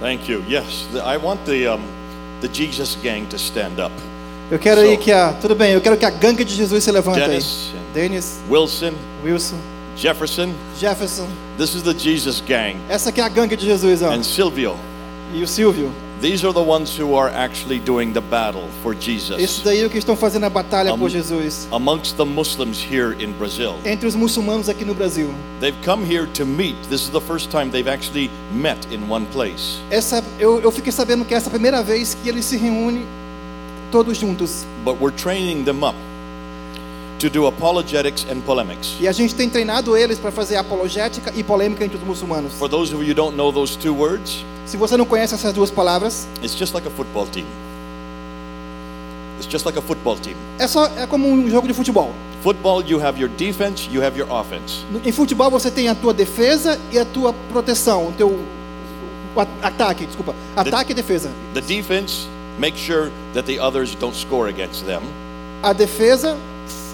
Thank you. Yes, I want the um, the Jesus gang to stand up. Eu quero So- aí que a. Tudo bem, eu quero que a gangue de Jesus se levante Dennis aí. Dennis, Wilson, Wilson, Jefferson. Jefferson. This is the Jesus gang, Essa aqui é a gangue de Jesus, ó. and Silvio. E o Silvio. These are the ones who are actually doing the battle for Esses Jesus daí é o que estão fazendo a batalha Am- por Jesus. amongst the Muslims here in Brazil. Entre os muçulmanos aqui no Brasil. They've come here to meet. This is the first time they've actually met in one place. Essa, eu, eu fiquei sabendo que essa é a primeira vez que eles se reúnem todos juntos. But we're training them up to do apologetics and polemics. E a gente tem treinado eles para fazer apologética e polêmica entre os muçulmanos. For those of you who don't know those two words, Se você não conhece essas duas palavras, it's just like a football team. It's just like a football team. é só é como um jogo de futebol. Football, you have your defense, you have your offense. Em futebol você tem a tua defesa e a tua proteção, o teu ataque, desculpa, ataque e defesa. The defense makes sure that the others don't score against them. A defesa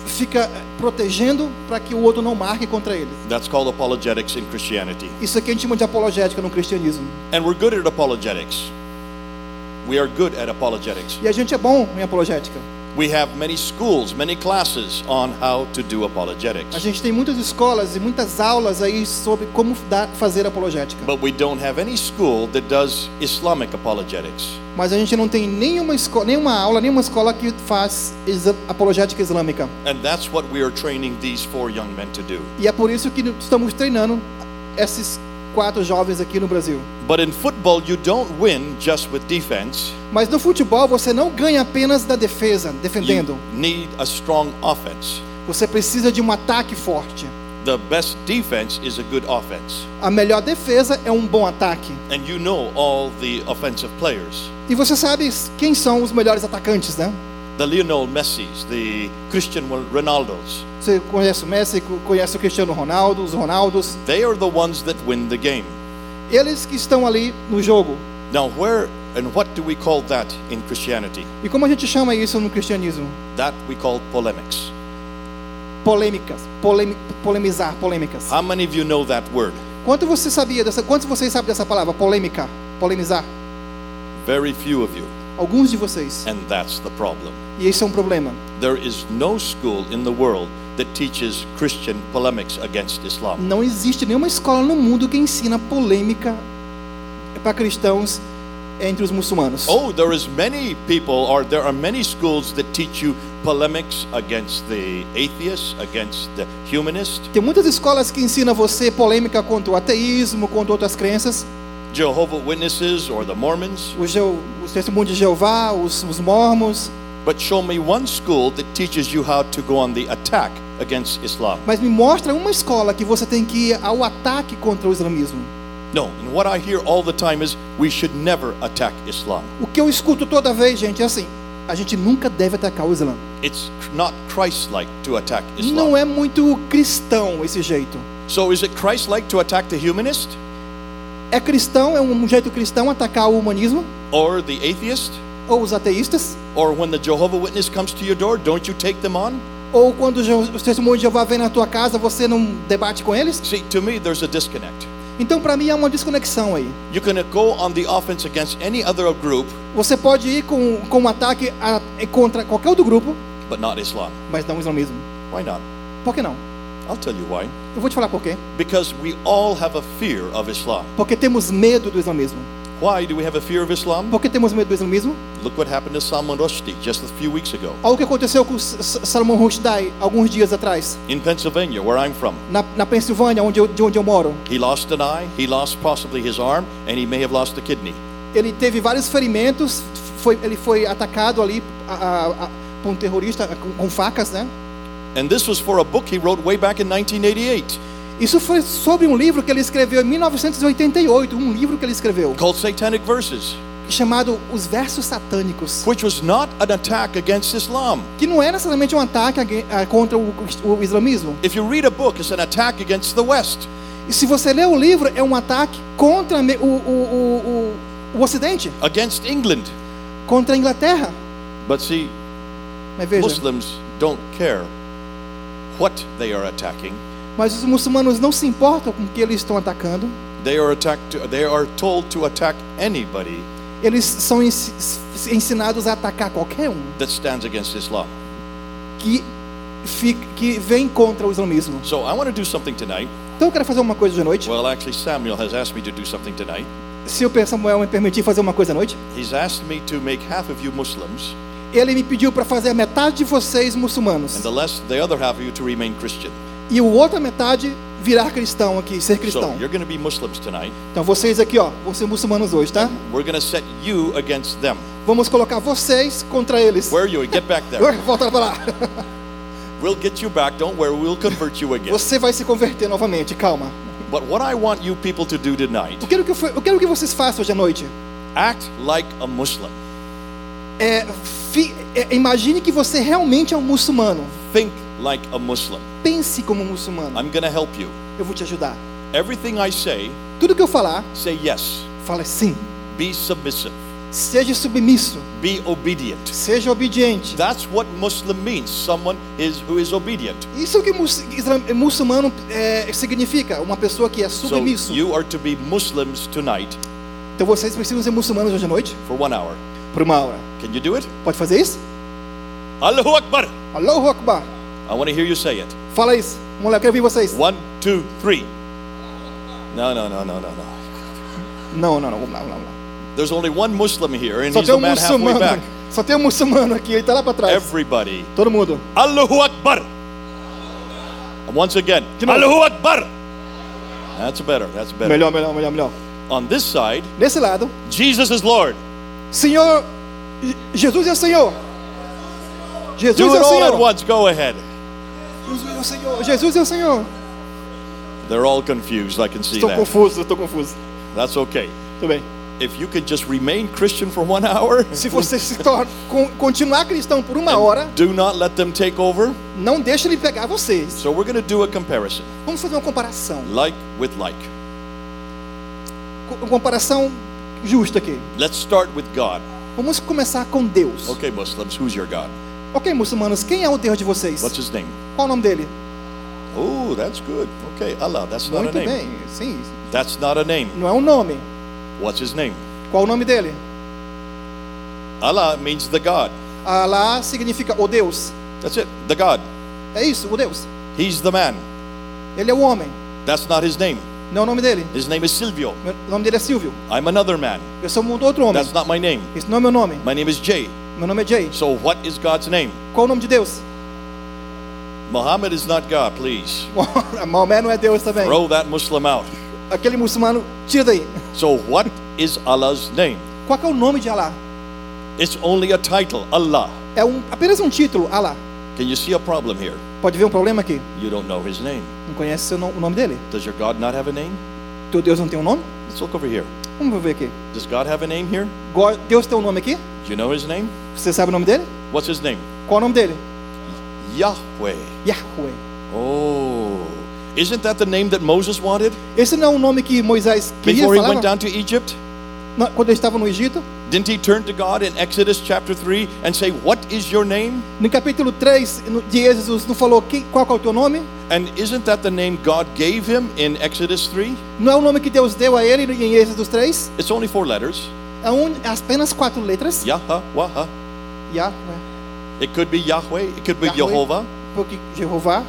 fica protegendo para que o outro não marque contra eles. That's called apologetics in Christianity. Isso aqui a gente chama de apologética no cristianismo. And we're good at apologetics. We are good at apologetics. E a gente é bom em apologética. We have many schools, many classes on how to do apologetics. A gente tem muitas escolas e muitas aulas aí sobre como dar, fazer apologética. But we don't have any school that does Islamic apologetics. Mas a gente não tem nenhuma escola, nenhuma aula, nenhuma escola que faz apologética islâmica. And that's what we are training these four young men to do. E é por isso que estamos treinando esses quatro jovens aqui no Brasil. But in football, you don't win just with defense. Mas no futebol você não ganha apenas da defesa, You defendendo. need a strong offense. Você precisa de um ataque forte. The best defense is a good offense. A melhor defesa é um bom ataque. And you know all the offensive players. E você sabe quem são os melhores atacantes, né? The Lionel Messis, the Christian Ronaldos. Você conhece o Messi, conhece o Cristiano Ronaldo, os Ronaldos. They are the ones that win the game. Eles que estão ali no jogo. Now, where and what do we call that in Christianity? E como a gente chama isso no cristianismo? That we call polemics. Polêmicas, polemi, polemizar, polêmicas. How many of you know that word? Quanto você sabia dessa? Quantos vocês sabem dessa palavra? Polêmica, polemizar. Very few of you. Alguns de vocês. And that's the problem. E esse é um problema. There is no school in the world that teaches Christian polemics against Islam. Não existe nenhuma escola no mundo que ensina polêmica para cristãos entre os muçulmanos. Oh, there is many people or there are many schools that teach you polemics against the atheists, against the humanists, Tem muitas escolas que ensinam você polêmica contra o ateísmo, contra outras crenças. Jehovah Witnesses or the Mormons. Os, os testemunhos de Jeová, os, os mormons. But show me one school that teaches you how to go on the attack against Islam. Mas me mostra uma escola que você tem que ir ao ataque contra o islamismo. No, and what I hear all the time is we should never attack Islam. O que eu escuto toda vez, gente, é assim: a gente nunca deve atacar o Islã. It's not Christ-like to attack Islam. Não é muito cristão esse jeito. So is it Christ-like to attack the humanist É cristão, é um jeito cristão atacar o humanismo or the atheist? Ou os ateístas? Or when the Jehovah Witness comes to your door, don't you take them on? Ou quando os os testemunhos de Jeová vêm na tua casa, você não debate com eles? See, to me, there's a disconnect. Então, para mim, há uma desconexão aí. You can go on the offense against any other group, Você pode ir com, com um ataque a- contra qualquer outro grupo, but not Islam. mas não o islamismo. Why not? Por que não? I'll tell you why. Eu vou te falar por quê. Because we all have a fear of Islam. Porque temos medo do islamismo. Why do we have a fear of Islam? Por que temos medo do islamismo? Look what happened to Salman Rushdie just a few weeks ago Olha o que aconteceu com S- S- Salomão Rushdie alguns dias atrás, in Pennsylvania, where I'm from. na, na Pensilvânia, onde eu, de onde eu moro. He lost an eye, he lost possibly his arm, and he may have lost a kidney. Ele teve vários ferimentos, foi, ele foi atacado ali a- a- a- por um terrorista com, com facas, né? And this was for a book he wrote way back in 1988 Isso foi sobre um livro que ele escreveu em 1988, um livro que ele escreveu, called Satanic Verses, chamado Os Versos Satânicos, which was not an attack against Islam. que não é necessariamente um ataque ah, contra o, o islamismo. If you read a book, it's an attack against the West. E se você ler o livro, é um ataque contra o, o, o, o Ocidente, against England. contra a Inglaterra. But see, Mas veja, Muslims don't care what they are attacking. Mas os muçulmanos não se importam com o que eles estão atacando. They are attacked. They are told to attack anybody eles são ens- ensinados a atacar qualquer um that stands against Islam. que, fica, que vem contra o islamismo. So I want to do something tonight. Então eu quero fazer uma coisa de noite. Well, actually, Samuel has asked me to do something tonight. Se o Samuel me permitir fazer uma coisa à noite, He's asked me to make half of you Muslims ele me pediu para fazer a metade de vocês muçulmanos and the less the other half of you to remain Christian. E o outra metade virar cristão aqui, ser cristão. you're going to be Muslims tonight. Então vocês aqui, ó, vão ser muçulmanos hoje, tá? We're going to set you against them. Vamos colocar vocês contra eles. Where are you? Get back there. Volta para lá. We'll get you back. Don't worry. We'll convert you again. Você vai se converter novamente, calma. But what I want you people to do tonight, Eu quero que, eu quero que vocês façam hoje à noite. act like a Muslim. É, fi- é, imagine que você realmente é um muçulmano. Think like a Muslim. Pense como um muçulmano. I'm to help you. Eu vou te ajudar. Everything I say, Tudo que eu falar, say yes. fala sim. Be submissive. Seja submisso. Be obedient. Seja obediente. That's what Muslim means. Someone is who is obedient. Isso é o que muçulmano é, significa. Uma pessoa que é So submisso. you are to be Muslims tonight Então vocês precisam ser muçulmanos hoje à noite? for one hour. Por uma hora. Can you do it? Pode fazer isso? Allahu Akbar. Allahu Akbar. I want to hear you say it. Fala isso. Lá, eu quero ouvir vocês. One, two, three. No, no, no, no, no, no. Não, não, não. Vamos lá, vamos lá. Vamos lá. There's only one Muslim here, and Só he's tem the um man halfway muçulmano. back. Só tem um muçulmano aqui. Ele tá lá para trás. Everybody. Todo mundo. Allahu Akbar. And once again, Allahu Akbar. That's better. That's better. Melhor, melhor, melhor, melhor. On this side, Nesse lado. Jesus is Lord. Senhor. Jesus é o Senhor. Jesus Do é it o all at Senhor. once. Go ahead. Jesus é o Senhor. Jesus é o Senhor. They're all confused. I can see Estou that. confuso, estou confuso. That's okay. Tudo bem. If you could just remain Christian for one hour, Se você se torna, con- continuar cristão por uma hora, do not let them take over. não deixa ele pegar vocês. So we're going to do a comparison, Vamos fazer uma comparação. like with like. Comparação justa aqui. Let's start with God. Vamos começar com Deus. Okay, Muslims, who's your God? Ok, muçulmanos, quem é o Deus de vocês? What's his name? Qual o nome dele? Oh, that's good. Okay, Allah, that's not a Muito name. bem, sim. That's not a name. Não é um nome. What's his name? Qual o nome dele? Allah means the God. Alá significa o Deus. That's it, the God. É isso, o Deus. He's the man. Ele é o homem. That's not his name. Não é o nome dele. His name is Silvio. Meu- O nome dele é Silvio. I'm another man. Eu sou um outro homem. That's not my name. Esse não é meu nome. My name is Jay. Meu nome é Jay. So what is God's name? Qual o nome de Deus? Muhammad is not God, please. Maomé não é Deus também. Throw that Muslim out. Aquele muçulmano, tira daí. So what is Allah's name? Qual é o nome de Alá? It's only a title, Allah. É um, apenas um título, Alá. Can you see a problem here? Pode ver um problema aqui? You don't know his name. Não conhece o nome dele? Does your God not have a name? Teu Deus não tem um nome? Let's look over here. Vamos ver aqui. Does God have a name here? Deus tem um nome aqui? Do you know his name? Você sabe o nome dele? What's his name? Qual o nome dele? Yahweh. Yahweh. Oh. Isn't that the name that Moses wanted Esse não é o nome que Moisés queria before he went down to Egypt? Quando ele estava no Egito? Didn't he turn to God in Exodus chapter 3 and say, What is your name? No capítulo 3 no- de Êxodo, não falou quem, qual que é o teu nome? And isn't that the name God gave him in Exodus 3? Não é o nome que Deus deu a ele em Êxodo 3? It's only four letters. É um, apenas quatro letras. Yahweh. Yahweh. It could be Yahweh, it could be Yahweh. Jehovah. Porque Jeová.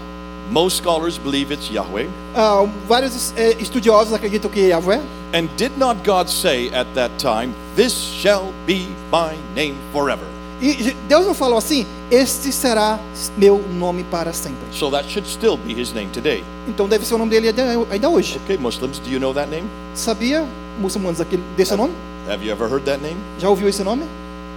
Most scholars believe it's Yahweh. Ah, vários eh, estudiosos acreditam que é Yahweh. And did not God say at that time, This shall be my name forever? E Deus não falou assim: Este será meu nome para sempre. So that should still be his name today. Então deve ser o nome dele ainda- hoje. Okay, Muslims, do you know that name? Sabia, muçulmanos, aqui, desse nome? Have you ever heard that name? Já ouviu esse nome?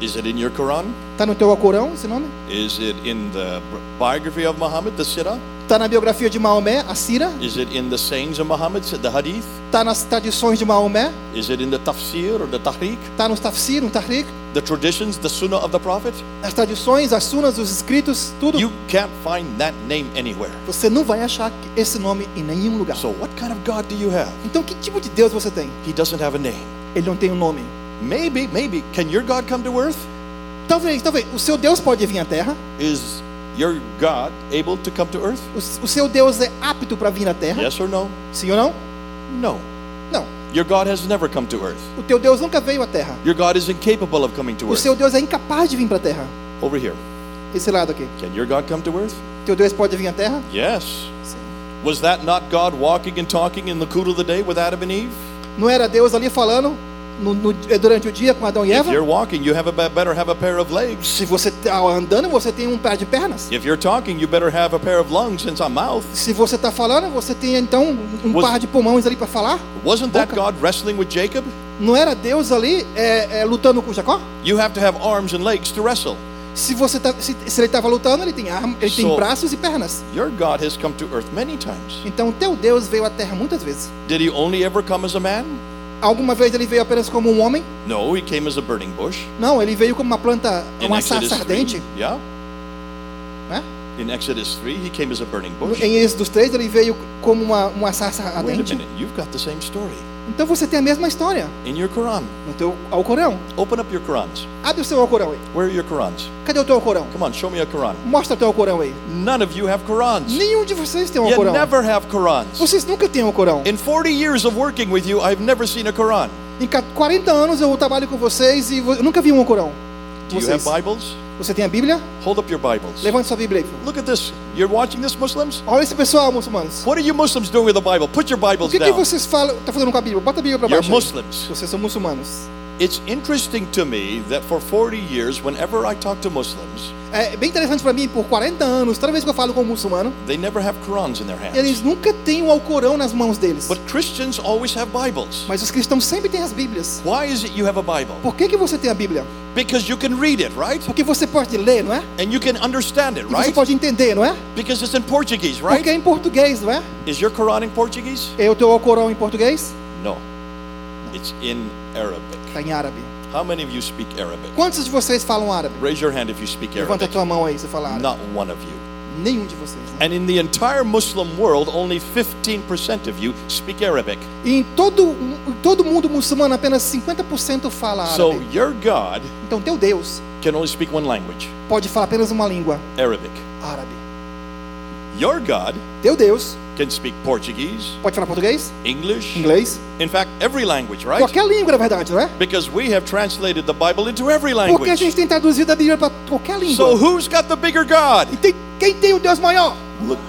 Is it in your Quran? Está no teu Alcorão esse nome? Is it in the biography of Muhammad, the Sirah? Está na biografia de Maomé, a Sira? Is it in the sayings of Muhammad, the Hadith? Está nas tradições de Maomé? Is it in the tafsir or the tahriq? Está nos tafsir, no tahrik? The traditions, the sunnah of the Prophet? As tradições, as sunas, os escritos, tudo. You can't find that name anywhere. Você não vai achar esse nome em nenhum lugar. So what kind of God do you have? Então, que tipo de Deus você tem? He doesn't have a name. Ele não tem um nome. Maybe, maybe. Can your God come to earth? Talvez, talvez. O seu Deus pode vir à Terra. Is your God able to come to earth? O, o seu Deus é apto para vir à Terra. Yes or no? Sim ou não? No. Não. Your God has never come to earth. O teu Deus nunca veio à terra. Your God is incapable of coming to O earth. seu Deus é incapaz de vir para a terra. Over here. Esse lado aqui. Can your God come to earth? Teu Deus pode vir à terra? Yes. Sim. Was that not God walking and talking in the cool of the day with Adam and Eve? Não era Deus ali falando no- no- durante o dia com Adão e If Eva? you're walking, you have a be- better have a pair of legs. Se você está andando, você tem um par de pernas. If you're talking, you better have a pair of lungs and a mouth. Se você está falando, você tem então um Was- par de pulmões ali para falar. Wasn't that Boca. God wrestling with Jacob? Não era Deus ali é, é, lutando com Jacó? You have to have arms and legs to wrestle. Se você tá, se, se ele estava lutando, ele tem arma, ele tem So- braços e pernas. Your God has come to earth many times. Então teu Deus veio à terra muitas vezes. Did he only ever come as a man? Alguma vez ele veio apenas como um homem? No, he came as a burning bush. Não, ele veio como uma planta, In uma Exodus sarça 3, ardente. yeah. Né? In Exodus 3, he came as a burning bush. Em Êxodo 3 ele veio como uma, uma sarça Wait a ardente. minute, you've got the same story Então você tem a mesma história in your Quran. no teu Alcorão. Open up your Qurans. Abre o seu Alcorão aí. Where are your Qurans? Cadê o teu Alcorão? Come on, show me a Quran. Mostra o teu Alcorão aí. None of you have Qurans. Nenhum de vocês tem um You Alcorão. never have Qurans. Vocês nunca têm um Alcorão. In 40 years of working with you, I've never seen a Quran. Em ca- 40 anos eu trabalho com vocês e eu nunca vi um Alcorão. Do you Vocês. have Bibles? Você tem a Bíblia? Hold up your Bibles. Levante sua Bíblia. Look at this. You're watching this, Muslims? Olha esse pessoal, muçulmanos. What are you Muslims doing with the Bible? Put your O Bibles que, que down. vocês falam, tá fazendo com a Bíblia? Bota a Bíblia para You're baixo. aí. Muslims. Vocês são muçulmanos. It's interesting to me that for 40 years, whenever I talk to Muslims, É bem interessante para mim, por 40 anos, toda vez que eu falo com um muçulmano, they never have Qurans in their hands. eles nunca têm o Alcorão nas mãos deles. But Christians always have Bibles. Mas os cristãos sempre têm as Bíblias. Why is it you have a Bible? Por que, que você tem a Bíblia? Because you can read it, right? Porque você pode ler, não é? And you can understand it, E você right? pode entender, não é? Because it's in Portuguese, Porque right? é em português, não é? Is your Quran in Portuguese? É o teu Alcorão em português? No. It's in Arabic. Está em árabe. How many of you speak Arabic? Quantos de vocês falam árabe? Raise your hand if you speak Levanta a Arabic. tua mão aí se falar árabe. Not one of you. Nenhum de vocês. né? And in the entire Muslim world, only 15% of you speak Arabic. E em todo, em todo mundo muçulmano, apenas 50% fala So árabe. your God Então teu Deus can only speak one language pode falar apenas uma língua, Arabic. árabe. Your God Teu Deus can speak Portuguese, pode falar português, English, inglês, in fact, every language, right? qualquer língua, na verdade, não é? Because we have translated the Bible into every Porque a language. gente tem traduzido a Bíblia para qualquer língua. So who's got the bigger God? E tem, quem tem o Deus maior? Look.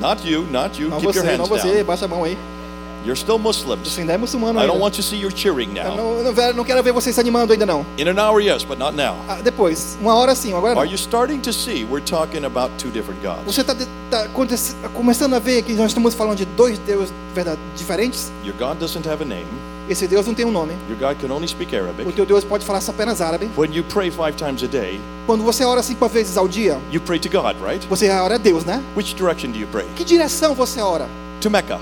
Not you, not you. Não Keep your você, não hands você, down. baixa a mão aí. You're still Muslims. Você ainda é muçulmano I ainda. don't want to see you cheering now. não, eu não, não quero ver vocês se animando ainda não. In an hour, yes, but not now. Ah, depois, uma hora sim, agora não. Are you starting to see we're talking about two different gods? Você está começando a ver que nós estamos falando de dois deuses verdade, diferentes? Your God doesn't have a name. Esse Deus não tem um nome. Your God can only speak Arabic. O teu Deus pode falar apenas árabe. When you pray five times a day, Quando você ora cinco vezes ao dia, you pray to God, right? você ora a Deus, né? Which direction do you pray? Que direção você ora? To Mecca.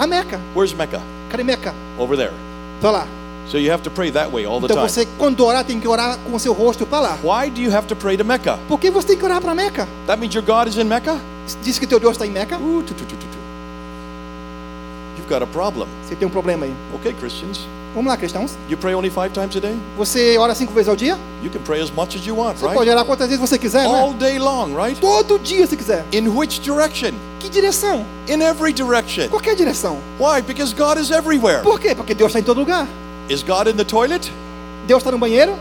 A Meca. Where's Mecca? Cadê Meca? Over there. Tá lá. So you have to pray that way all the Então time. você, quando orar, tem que orar com o seu rosto para lá. Why do you have to pray to Mecca? Por que você tem que orar para Meca? That means your God is in Mecca? Diz que teu Deus está em Meca? Ooh, tu, tu, tu, got a problem. Você tem um problema aí. Okay, Christians. Vamos lá, cristãos. You pray only five times a day? Você ora cinco vezes ao dia? You can pray as much as you want, Você right? pode orar quantas vezes você quiser, All né? day long, right? Todo dia se quiser. In which direction? Que direção? In every direction. Qualquer direção. Why? Because God is everywhere. Por quê? Porque Deus está em todo lugar. Is God in the toilet? Deus está no banheiro?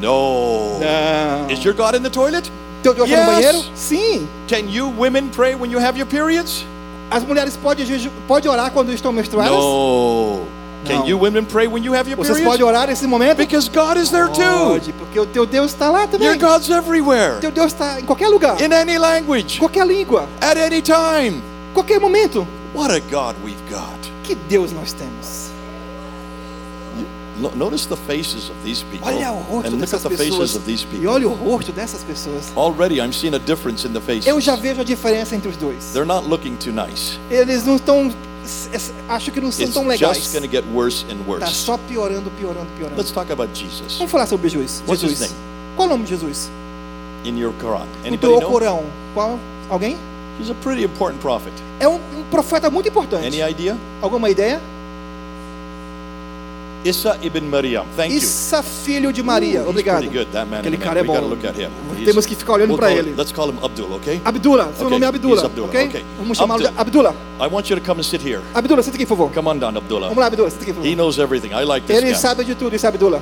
No. Não. Is your God in the toilet? Teu Deus está no Yes. banheiro? Sim. Can you women pray when you have your periods? As mulheres podem podem orar quando estão menstruadas? No. Can you women pray when you have your Vocês periods? podem orar nesse momento? Because God is there too. Pode, porque o teu Deus está lá também. Your God's everywhere. Teu Deus está em qualquer lugar, In any language. qualquer língua, At any time. qualquer momento. What a God we've got. Que Deus nós temos. No- Notice the faces of these people. Olha o rosto And look dessas at the faces pessoas. of these E people. olha o rosto dessas pessoas. Already I'm seeing a difference in the faces. Eu já vejo a diferença entre os dois. They're not looking too nice. Eles não estão. Acho que não são It's tão just legais. going to get worse and Tá worse. só piorando, piorando, piorando. Let's talk about Jesus Vamos falar sobre Jesus. What's his Jesus. name? Qual o nome de Jesus? in your Quran. No Anybody teu know? Corão. Qual? Alguém? He's a pretty important prophet. É um, um profeta muito importante. Any idea? Alguma ideia? Issa ibn Maryam. Thank you. Issa, filho de Maria. He's Obrigado. good. Aquele cara é bom. Temos que ficar olhando we'll para ele. let's call him Abdul, okay? Abdullah, seu Ok, nome é Abdullah, Abdullah, ok? ok. Vamos chamá-lo de Abdul- Abdullah. I want you to come and sit here. Abdullah, senta aqui, por favor. Come on down, Abdullah. Vamos lá, Abdullah, senta aqui, por He favor. knows everything. I like this Ele guy. sabe de tudo, esse Abdullah.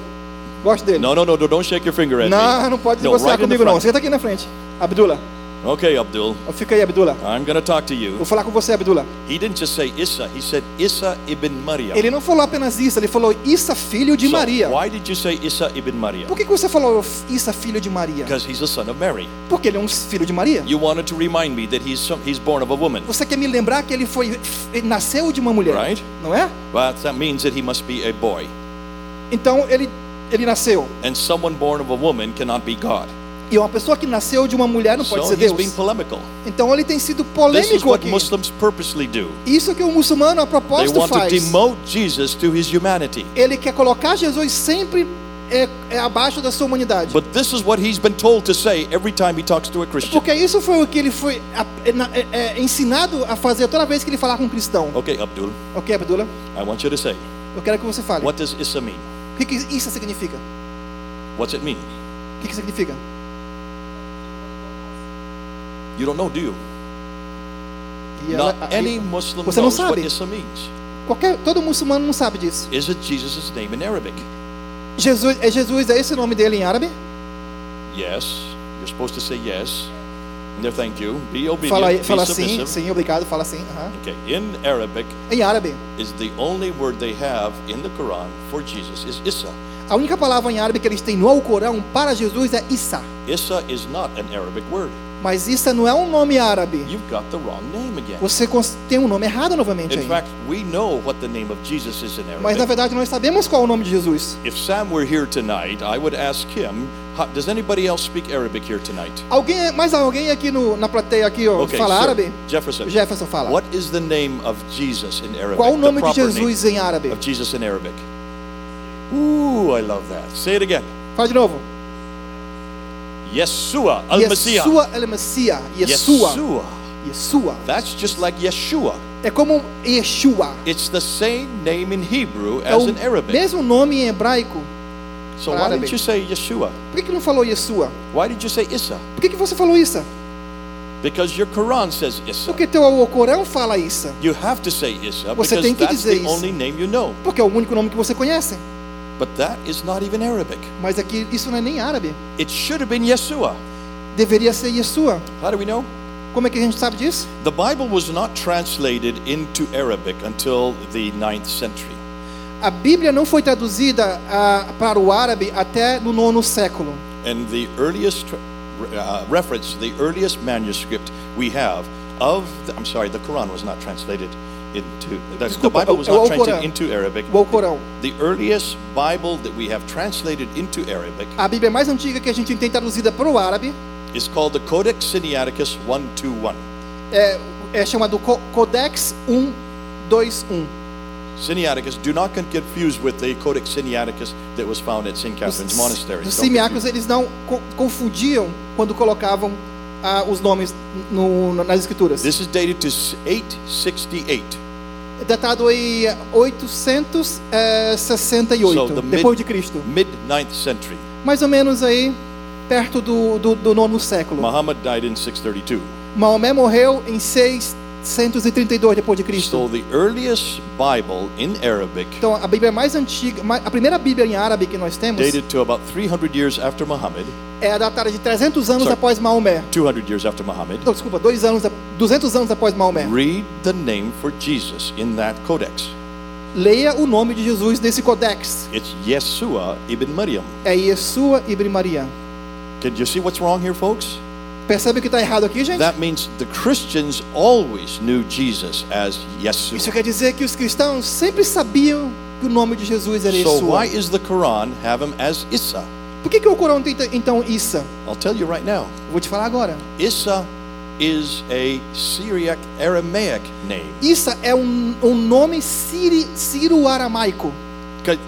Gosto dele. No, no, no, don't shake your finger at me. Não, não pode No, negociar right comigo não. Senta aqui na frente. Abdullah, Okay, Abdul. fica aí, Abdullah. I'm going to talk to you. Vou falar com você, Abdullah. He didn't just say Issa, he said Issa ibn Maryam. Ele não falou apenas isso, ele falou Issa, filho de So, Maria. why did you say Issa ibn Maryam? Por que, que você falou Issa, filho de Maria? Because he's the son of Mary. Porque ele é um filho de Maria. You wanted to remind me that he's some, he's born of a woman. Você quer me lembrar que ele foi ele nasceu de uma mulher, Right. não é? Well, that means that he must be a boy. Então ele ele nasceu. And someone born of a woman cannot be God. E uma pessoa que nasceu de uma mulher não pode So ser Deus. Então ele tem sido polêmico aqui. Isso que o muçulmano a propósito faz. Ele quer colocar Jesus sempre é, é abaixo da sua humanidade. But this is what he's been told to say every time he talks to a Christian. Porque isso foi o que ele foi é, é, é, ensinado a fazer toda vez que ele falar com um cristão. Okay, Abdul, Ok, Abdullah? I want you to say, Eu quero que você fale. what does Issa mean? O que, que isso significa? What's it mean? O que, que significa? You don't know, do you? Ela- Not any Muslim Você não knows what sabe. Issa means. qualquer, todo muçulmano não sabe disso. Is it Jesus' name in Arabic? Jesus é Jesus, é esse o nome dele em árabe? Yes. You're supposed to say yes. No, thank you. Be obedient. Fala, be fala sim, sim, obrigado, fala sim. aham. Okay. In Arabic Em árabe. is the only word they have in the Quran for Jesus is Issa. A única palavra em árabe que eles têm no Alcorão para Jesus é Issa. Issa is not an Arabic word. Mas Issa não é um nome árabe. You've got the wrong name again. Você tem um nome errado novamente In fact, Mas na verdade nós sabemos qual é o nome de Jesus. If Sam were here tonight, I would ask him, "How- does anybody else speak Arabic here tonight? Alguém, mais alguém aqui no, na plateia aqui ó, Okay, fala árabe? Jefferson. Jefferson fala. What is the name of Jesus in Arabic? Qual o nome de Jesus em árabe? of Jesus in Arabic. Ooh, I love that. Say it again. Fala de novo. Yeshua al-Masih. Yeshua el Messiah. Yeshua. Yeshua. That's just like Yeshua. É como Yeshua. It's the same name in Hebrew É as o in Arabic. mesmo nome em hebraico. So why árabe. didn't you say Yeshua? Por que, que não falou Yeshua? Why did you say Issa? Por que, que você falou isso? Because your Quran says Issa. Porque teu Alcorão fala isso. You have to say Issa Você because tem que that's dizer the isso. only name you know. Porque é o único nome que você conhece. But that is not even Arabic. Mas aqui isso não é nem árabe. It should have been Yeshua. Deveria ser Yeshua. How do we know? Como é que a gente sabe disso? The Bible was not translated into Arabic until the 9th century. A Bíblia não foi traduzida ah, para o árabe até no nono século. And the earliest uh, reference, the earliest manuscript we have of, the, I'm sorry, the Quran was not translated into, the, the Desculpa, Bible was é not Alcorão. translated into Arabic. O Alcorão. The earliest Bible that we have translated into Arabic A Bíblia mais antiga que a gente tem traduzida para o árabe is called the Codex Sinaiticus 121. é, é chamado Co- Codex 121. Sinaiticus, do not get confused with the Codex Sinaiticus that was found at St. Catherine's Monastery. Os simiacos confuse. eles não co- confundiam quando colocavam ah, os nomes no- nas escrituras. This is dated to 868. Datado em 868 So, the mid- depois de Cristo. Mid 9th century. Mais ou menos aí perto do, do, do nono século. Muhammad died in 632. Maomé morreu em 632 depois de Cristo. So the earliest Bible in Arabic, Então a Bíblia mais antiga, a primeira Bíblia em árabe que nós temos dated to about 300 years after Muhammad, é datada de 300 anos Sorry. após Maomé. 200 years after Muhammad. Não, desculpa, dois anos, a- 200 anos após Maomé. Read the name for Jesus in that codex. Leia o nome de Jesus nesse codex. It's Yeshua ibn Maryam. É Yeshua Ibn Maria. Can you see what's wrong here, folks? Percebe o que está errado aqui, gente? That means the Christians always knew Jesus as Isso Yeshua. quer dizer que os cristãos sempre sabiam que o nome de Jesus era So Yeshua. why is the Quran have him as? Por que, que o Corão tem então Issa? I'll tell you right now. Vou te falar agora. Issa is a Syriac Aramaic name. É um, um nome sírio-aramaico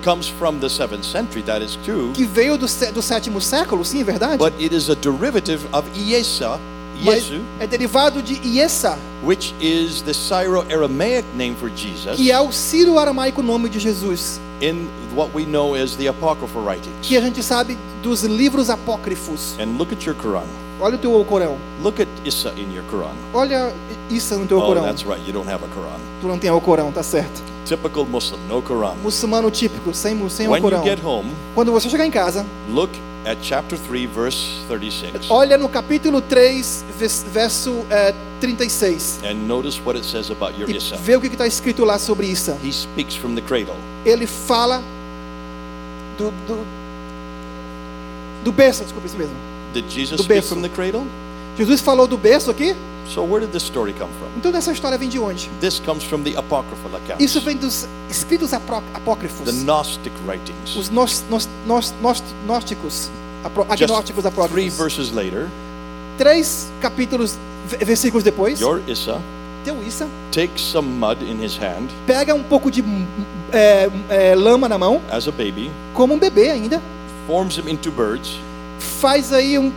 comes from the 7th century, that is true. que veio do, do sétimo século, sim, é verdade? But it is a derivative of Iesa, mas é derivado de Iesa, which is the Syro-Aramaic name for Jesus, que é o sírio-aramaico nome de Jesus, in what we know as the Apocryphal writings. que a gente sabe dos livros apócrifos. And look at your Quran. Olha o teu Corão. Look at in your Quran. Olha isso no teu Oh, Corão. that's right. You don't have a Quran. Tu não tem o Corão, tá certo. Typical Muslim, no Quran. Muçulmano típico, sem, sem o When you Corão. get home, Quando você chegar em casa, look at chapter 3, verse 36, olha no capítulo 3, vers- verso eh, 36. and notice what it says about your E vê o que está escrito lá sobre isso. He speaks from the cradle. Ele fala do, do, do berço, desculpa, isso mesmo. Did Jesus Do speak from the cradle? Jesus falou do berço aqui? So where did this story come from? Então essa história vem de onde? This comes from the apocryphal accounts, Isso vem dos escritos apócrifos. the Gnostic writings. Os nos, nos, nos, nos, gnósticos, apro- agnósticos three apócrifos. verses later, Três capítulos, ve- versículos depois, your Issa teu Issa takes some mud in his hand pega um pouco de é, é, lama na mão, as a baby, como um bebê ainda, forms him into birds, faz aí um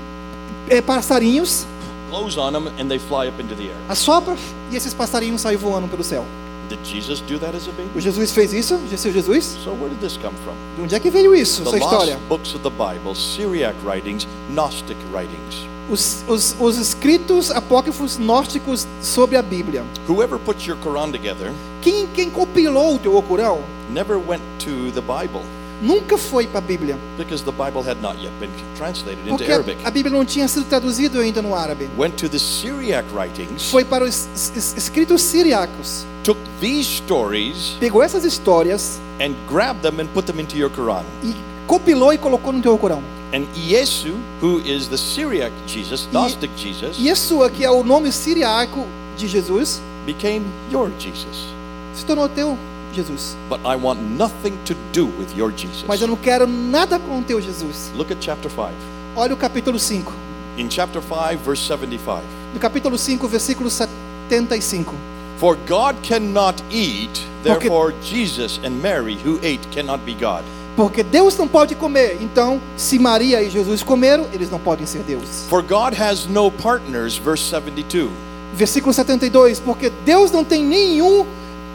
é, passarinhos, blows on them, and they fly up into the air. assopra e esses passarinhos saem voando pelo céu. Did Jesus do that as a O baby? Jesus fez isso? Seu Jesus? So where did this come from? De onde é que veio isso, The essa história? books of the Bible, Syriac writings, Gnostic writings. Os, os, os escritos apócrifos gnósticos sobre a Bíblia. Whoever put your Quran together Quem, quem compilou o teu Corão never went to the Bible nunca foi para a Bíblia. because the Bible had not yet been translated into Porque Arabic. a Bíblia não tinha sido traduzida ainda no árabe. Went to the Syriac writings, Foi para os es- es- escritos siriacos. took these stories Pegou essas histórias and grabbed them and put them into your Quran. e compilou e colocou no teu Corão. And Yesu, who is the Syriac Jesus, Gnostic Jesus, Yeshua, que é o nome siriaco de Jesus, became your Jesus. se tornou teu Jesus. But I want nothing to do with your Jesus. Mas eu não quero nada com teu Jesus. Look at chapter 5. Olha o capítulo 5. In chapter 5, verse 75. No capítulo 5, versículo 75. For God cannot eat, Porque- therefore Jesus and Mary, who ate, cannot be God. Porque Deus não pode comer. Então, se Maria e Jesus comeram, eles não podem ser Deus. For God has no partners, verse 72. Versículo 72. Porque Deus não tem nenhum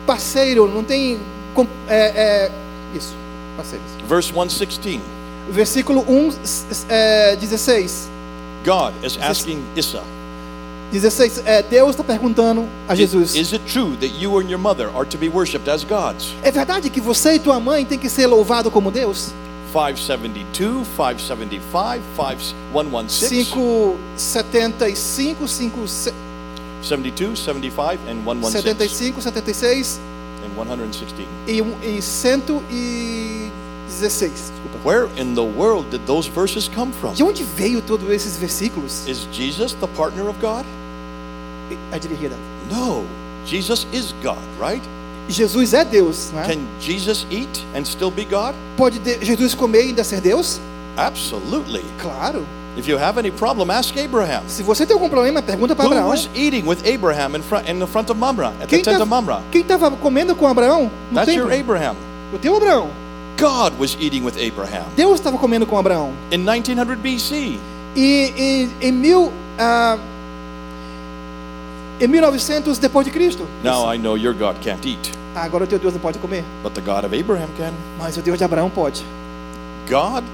parceiro, não tem. É, é, isso, parceiros. Verse 116. Versículo 1, s- é, 16. God is asking Issa, 16. É, Deus está perguntando a is, Jesus: is it true that you and your mother are to be worshipped as gods? É verdade que você e tua mãe têm que ser louvado como Deus? 572, 575, 5116, 575, 5, 72, 75, and 116, 75, 76 and 116. e, um- e 116. Desculpa. Where in the world did those verses come from? De onde veio todos esses versículos? Is Jesus the partner of God? I didn't hear that. No. Jesus is God, right? Jesus é Deus, não é? Can Jesus eat and still be God? Pode de- Jesus comer e ainda ser Deus? Absolutely. Claro. If you have any problem, ask Abraham. Se você tem algum problema, pergunta para Who Abraão. was eating with Abraham in front in the front of Mamre, at the Quem tent of Mamre? estava comendo com Abraão? No That's templo? your Abraham. O teu Abraão. God was eating with Abraham Deus estava comendo com Abraão. in 1900 BC. E, e em mil, ah, em 1900 depois de Cristo. Now I know your God can't eat, agora o teu Deus não pode comer, but the God of Abraham can. mas o Deus de Abraão pode. God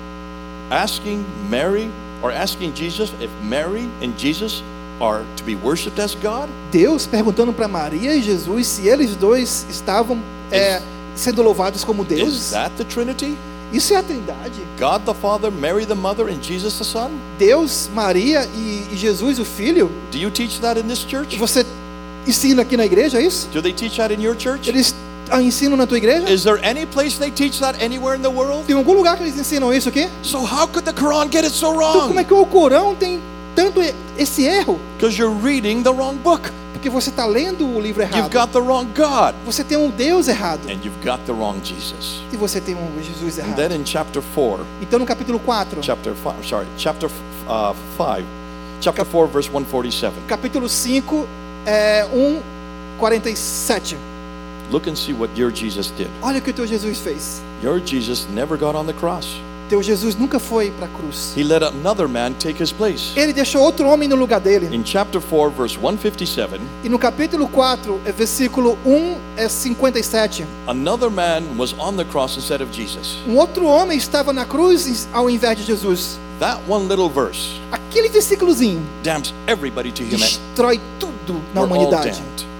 asking Mary or asking Jesus if Mary and Jesus are to be worshipped as God? Deus perguntando para Maria e Jesus se eles dois estavam é, sendo louvados como Is Deus. that the Trinity? Isso é a Trindade. God the Father, Mary the Mother, and Jesus the Son? Deus, Maria e, e Jesus o Filho. Do you teach that in this church? Você ensina aqui na igreja é isso? Do they teach that in your church? Eles ensinam na tua igreja? Is there any place they teach that anywhere in the world? Tem algum lugar que eles ensinam isso aqui? So how could the Quran get it so Então como é wrong? que o Corão tem tanto esse erro? Because you're reading the wrong book. Porque você está lendo o livro You've errado. got the wrong God. Você tem um Deus errado. And you've got the wrong Jesus. E você tem um Jesus And errado. then in chapter 4, Então no capítulo 4, chapter 5, sorry, chapter uh, 5, chapter 4, verse 147. capítulo 5, é, 1, 47. Look and see what your Jesus did. Olha o que o teu Jesus fez. Your Jesus never got on the cross. Teu Jesus nunca foi para a cruz. He let another man take his place. Ele deixou outro homem no lugar dele. In chapter 4, verse 157, E no capítulo 4, é versículo 1 é 57. another man was on the cross instead of Jesus. Um outro homem estava na cruz ao invés de Jesus. That one little verse Aquele versículozinho damns everybody to humanity. destrói tudo na We're all humanidade. damned.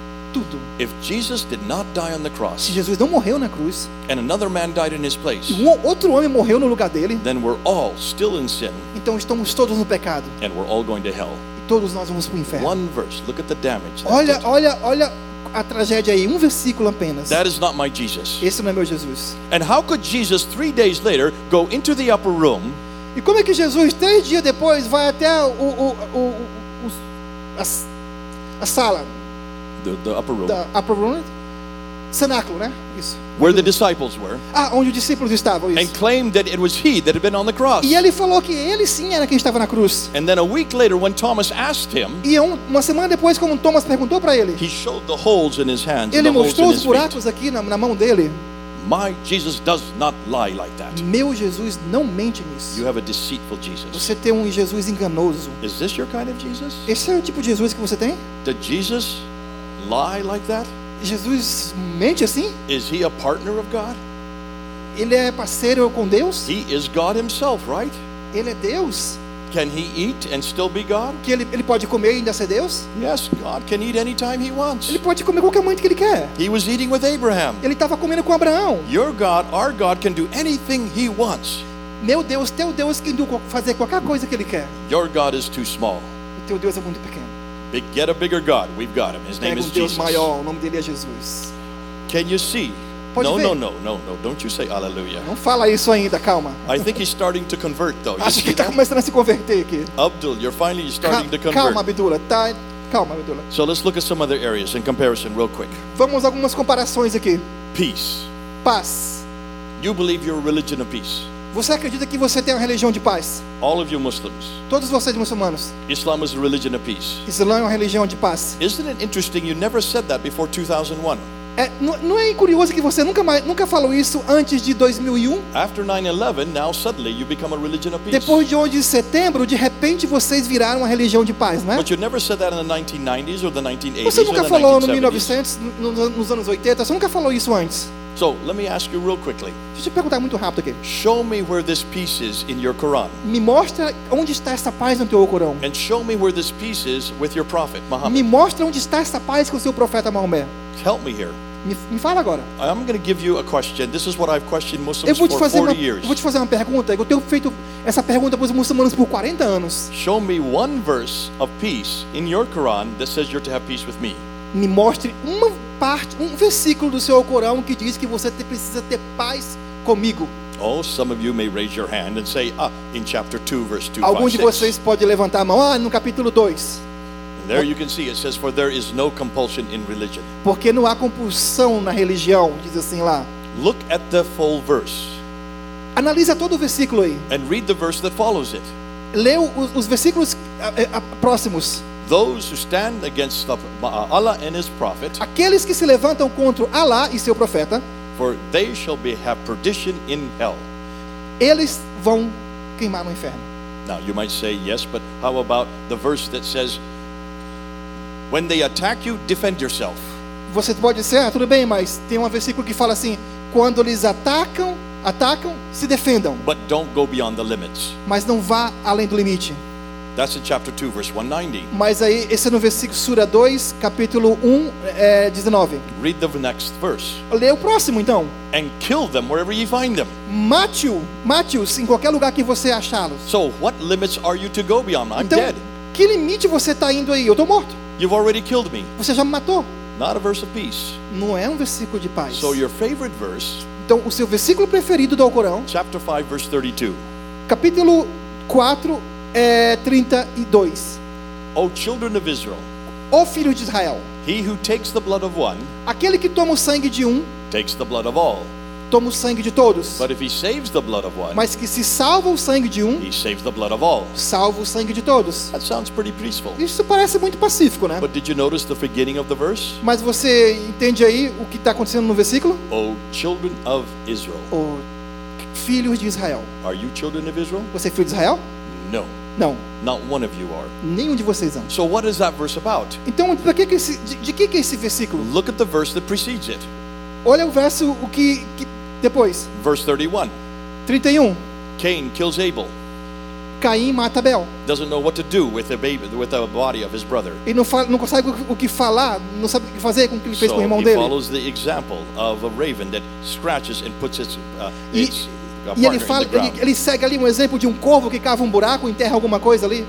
If Jesus did not die on the Se cross Jesus não morreu na cruz, and another man died in his place, e um outro homem morreu no lugar dele, then we're all still in sin então estamos todos no pecado. and we're all going to hell. E todos nós vamos para o inferno. One verse, look at the damage. Olha, olha, olha a tragédia aí. Um versículo apenas. That is not my Jesus. Esse não é meu Jesus. And how could Jesus, three days later, go into the upper room E como é que Jesus, três dias depois, vai até o, o, o- o- a, a sala the, the upper room, da upper room? Cenáculo, né? Isso. where the disciples were, Ah, onde os discípulos estavam, and isso. claimed that it was he that had been on the cross. E ele falou que ele sim era quem estava na cruz. And then a week later, when Thomas asked him, E um- uma semana depois, quando Thomas perguntou para ele, he showed the holes in his hands and ele the mostrou os buracos aqui na, na mão dele. My Jesus does not lie like that. Meu Jesus não mente You nisso. have a deceitful Jesus. Você tem um Jesus enganoso. Is this your kind of Jesus? Esse é o tipo de Jesus que você tem? Did Jesus lie like that? Jesus mente assim? Is he a partner of God? Ele é parceiro com Deus? He is God himself, right? Ele é Deus? Can he eat and still be God? Que ele, ele pode comer e ainda ser Deus? Yes, God can eat anytime he wants. Ele pode comer qualquer momento que ele quer. He was eating with Abraham. Ele estava comendo com Abraão. Your God, our God, can do anything he wants. Meu Deus, teu Deus que do fazer qualquer coisa que ele quer. Your God is too small. O teu Deus é muito pequeno. Big, get a bigger God. We've got him. His name is um Deus Jesus. maior, o nome dele é Jesus. Can you see? Pode no, ver. no, no, no, no. Don't you say hallelujah. Não fala isso ainda, calma. I think he's starting to convert, though. You Acho que está começando a se converter aqui. Abdul, you're finally starting to Ca- Calma, convert. Abdullah. Tá, calma, Abdullah. So let's look at some other areas in comparison, real quick. Vamos algumas comparações aqui. Peace. Paz. You believe you're a religion of peace. Você acredita que você tem uma religião de paz? All of you Muslims. Todos vocês muçulmanos. Islam is a religion of peace. Islã é uma religião de paz. Isn't it interesting? You never said that before 2001. É, não, não é curioso que você nunca, mais, nunca falou isso antes de 2001? After 9/11, now suddenly you become a religion of peace. Depois de 11 de setembro, de repente vocês viraram uma religião de paz, não é? But you never said that in the 1990s or the 1980s Você nunca falou no 1970s. 1900, no- no- nos anos 80, você nunca falou isso antes. So let me ask you real quickly. Deixa eu perguntar muito rápido aqui. Show me where this peace is in your Quran, Me mostra onde está essa paz no teu Corão. and show me where this peace is with your prophet Muhammad. Me mostra onde está essa paz com o seu profeta Maomé. Help me here. Me, me fala agora. I'm going to give you a question. This is what I've questioned Eu Muslims vou te for fazer uma, 40 eu years. vou te fazer uma pergunta. Eu tenho feito essa pergunta para os muçulmanos por 40 anos. Show me one verse of peace in your Quran that says you're to have peace with me. Me mostre uma parte, um versículo do seu Corão que diz que você precisa ter paz comigo. Oh, some of you may raise your hand and say, ah, in chapter 2, verse 2, Alguns de 5, 6. vocês podem levantar a mão. Ah, no capítulo 2. And there you can see it says, for there is no compulsion in religion. Porque não há compulsão na religião, diz assim lá. Look at the full verse Analisa todo o versículo aí. and read the verse that follows it. Lê os, os versículos ah, ah, próximos. Those who stand against uh, Allah and His prophet, Aqueles que se levantam contra Alá e seu profeta, for they shall be have perdition in hell. eles vão queimar no inferno. Now you might say yes, but how about the verse that says, when they attack you, defend yourself. Você pode dizer, ah, tudo bem, mas tem um versículo que fala assim: quando eles atacam, atacam, se defendam, But don't go beyond the limits. mas não vá além do limite. That's in chapter 2, verse 190. Mas aí, esse é no versículo Sura 2, capítulo 1, é, 19. Read the next verse. Lê o próximo então. And kill them wherever you find them. Mate-o, mate-os em qualquer lugar que você achá-los. So what limits are you to go beyond? I'm Então, dead. que limite você está indo aí? Eu estou morto. You've already killed me. Você já me matou. Not a verse of peace. Não é um versículo de paz. So your favorite verse, Então, o seu versículo preferido do Alcorão, chapter 5, verse 32. capítulo 4, é 32. O children of Israel, Ó filho de Israel, he who takes the blood of one aquele que toma o sangue de um, takes the blood of all. toma o sangue de todos. But if he saves the blood of one, Mas que se salva o sangue de um, he saves the blood of all. salva o sangue de todos. That sounds pretty peaceful. Isso parece muito pacífico, né? But did you notice the beginning of the verse? Mas você entende aí o que está acontecendo no versículo? O children of Israel. O filhos de Israel. Are you children of Israel? Você é filho de Israel? No, Não, not one of you are. nenhum de vocês são. So, what is that verse about? Então, que que esse, de, de que que é esse versículo? Look at the verse that precedes it. Olha o verso o que, que depois, Verse 31 31. Cain kills Abel, Caim mata Abel. doesn't know what to do with the, baby, with the body of his brother. Ele não, fala, não consegue o que falar, não sabe o que fazer com o que ele fez com o So irmão he dele. follows the example of a raven that scratches and puts its, uh, E, its uh, e ele, fala, ele, ele segue ali um exemplo de um corvo que cava um buraco, enterra alguma coisa ali.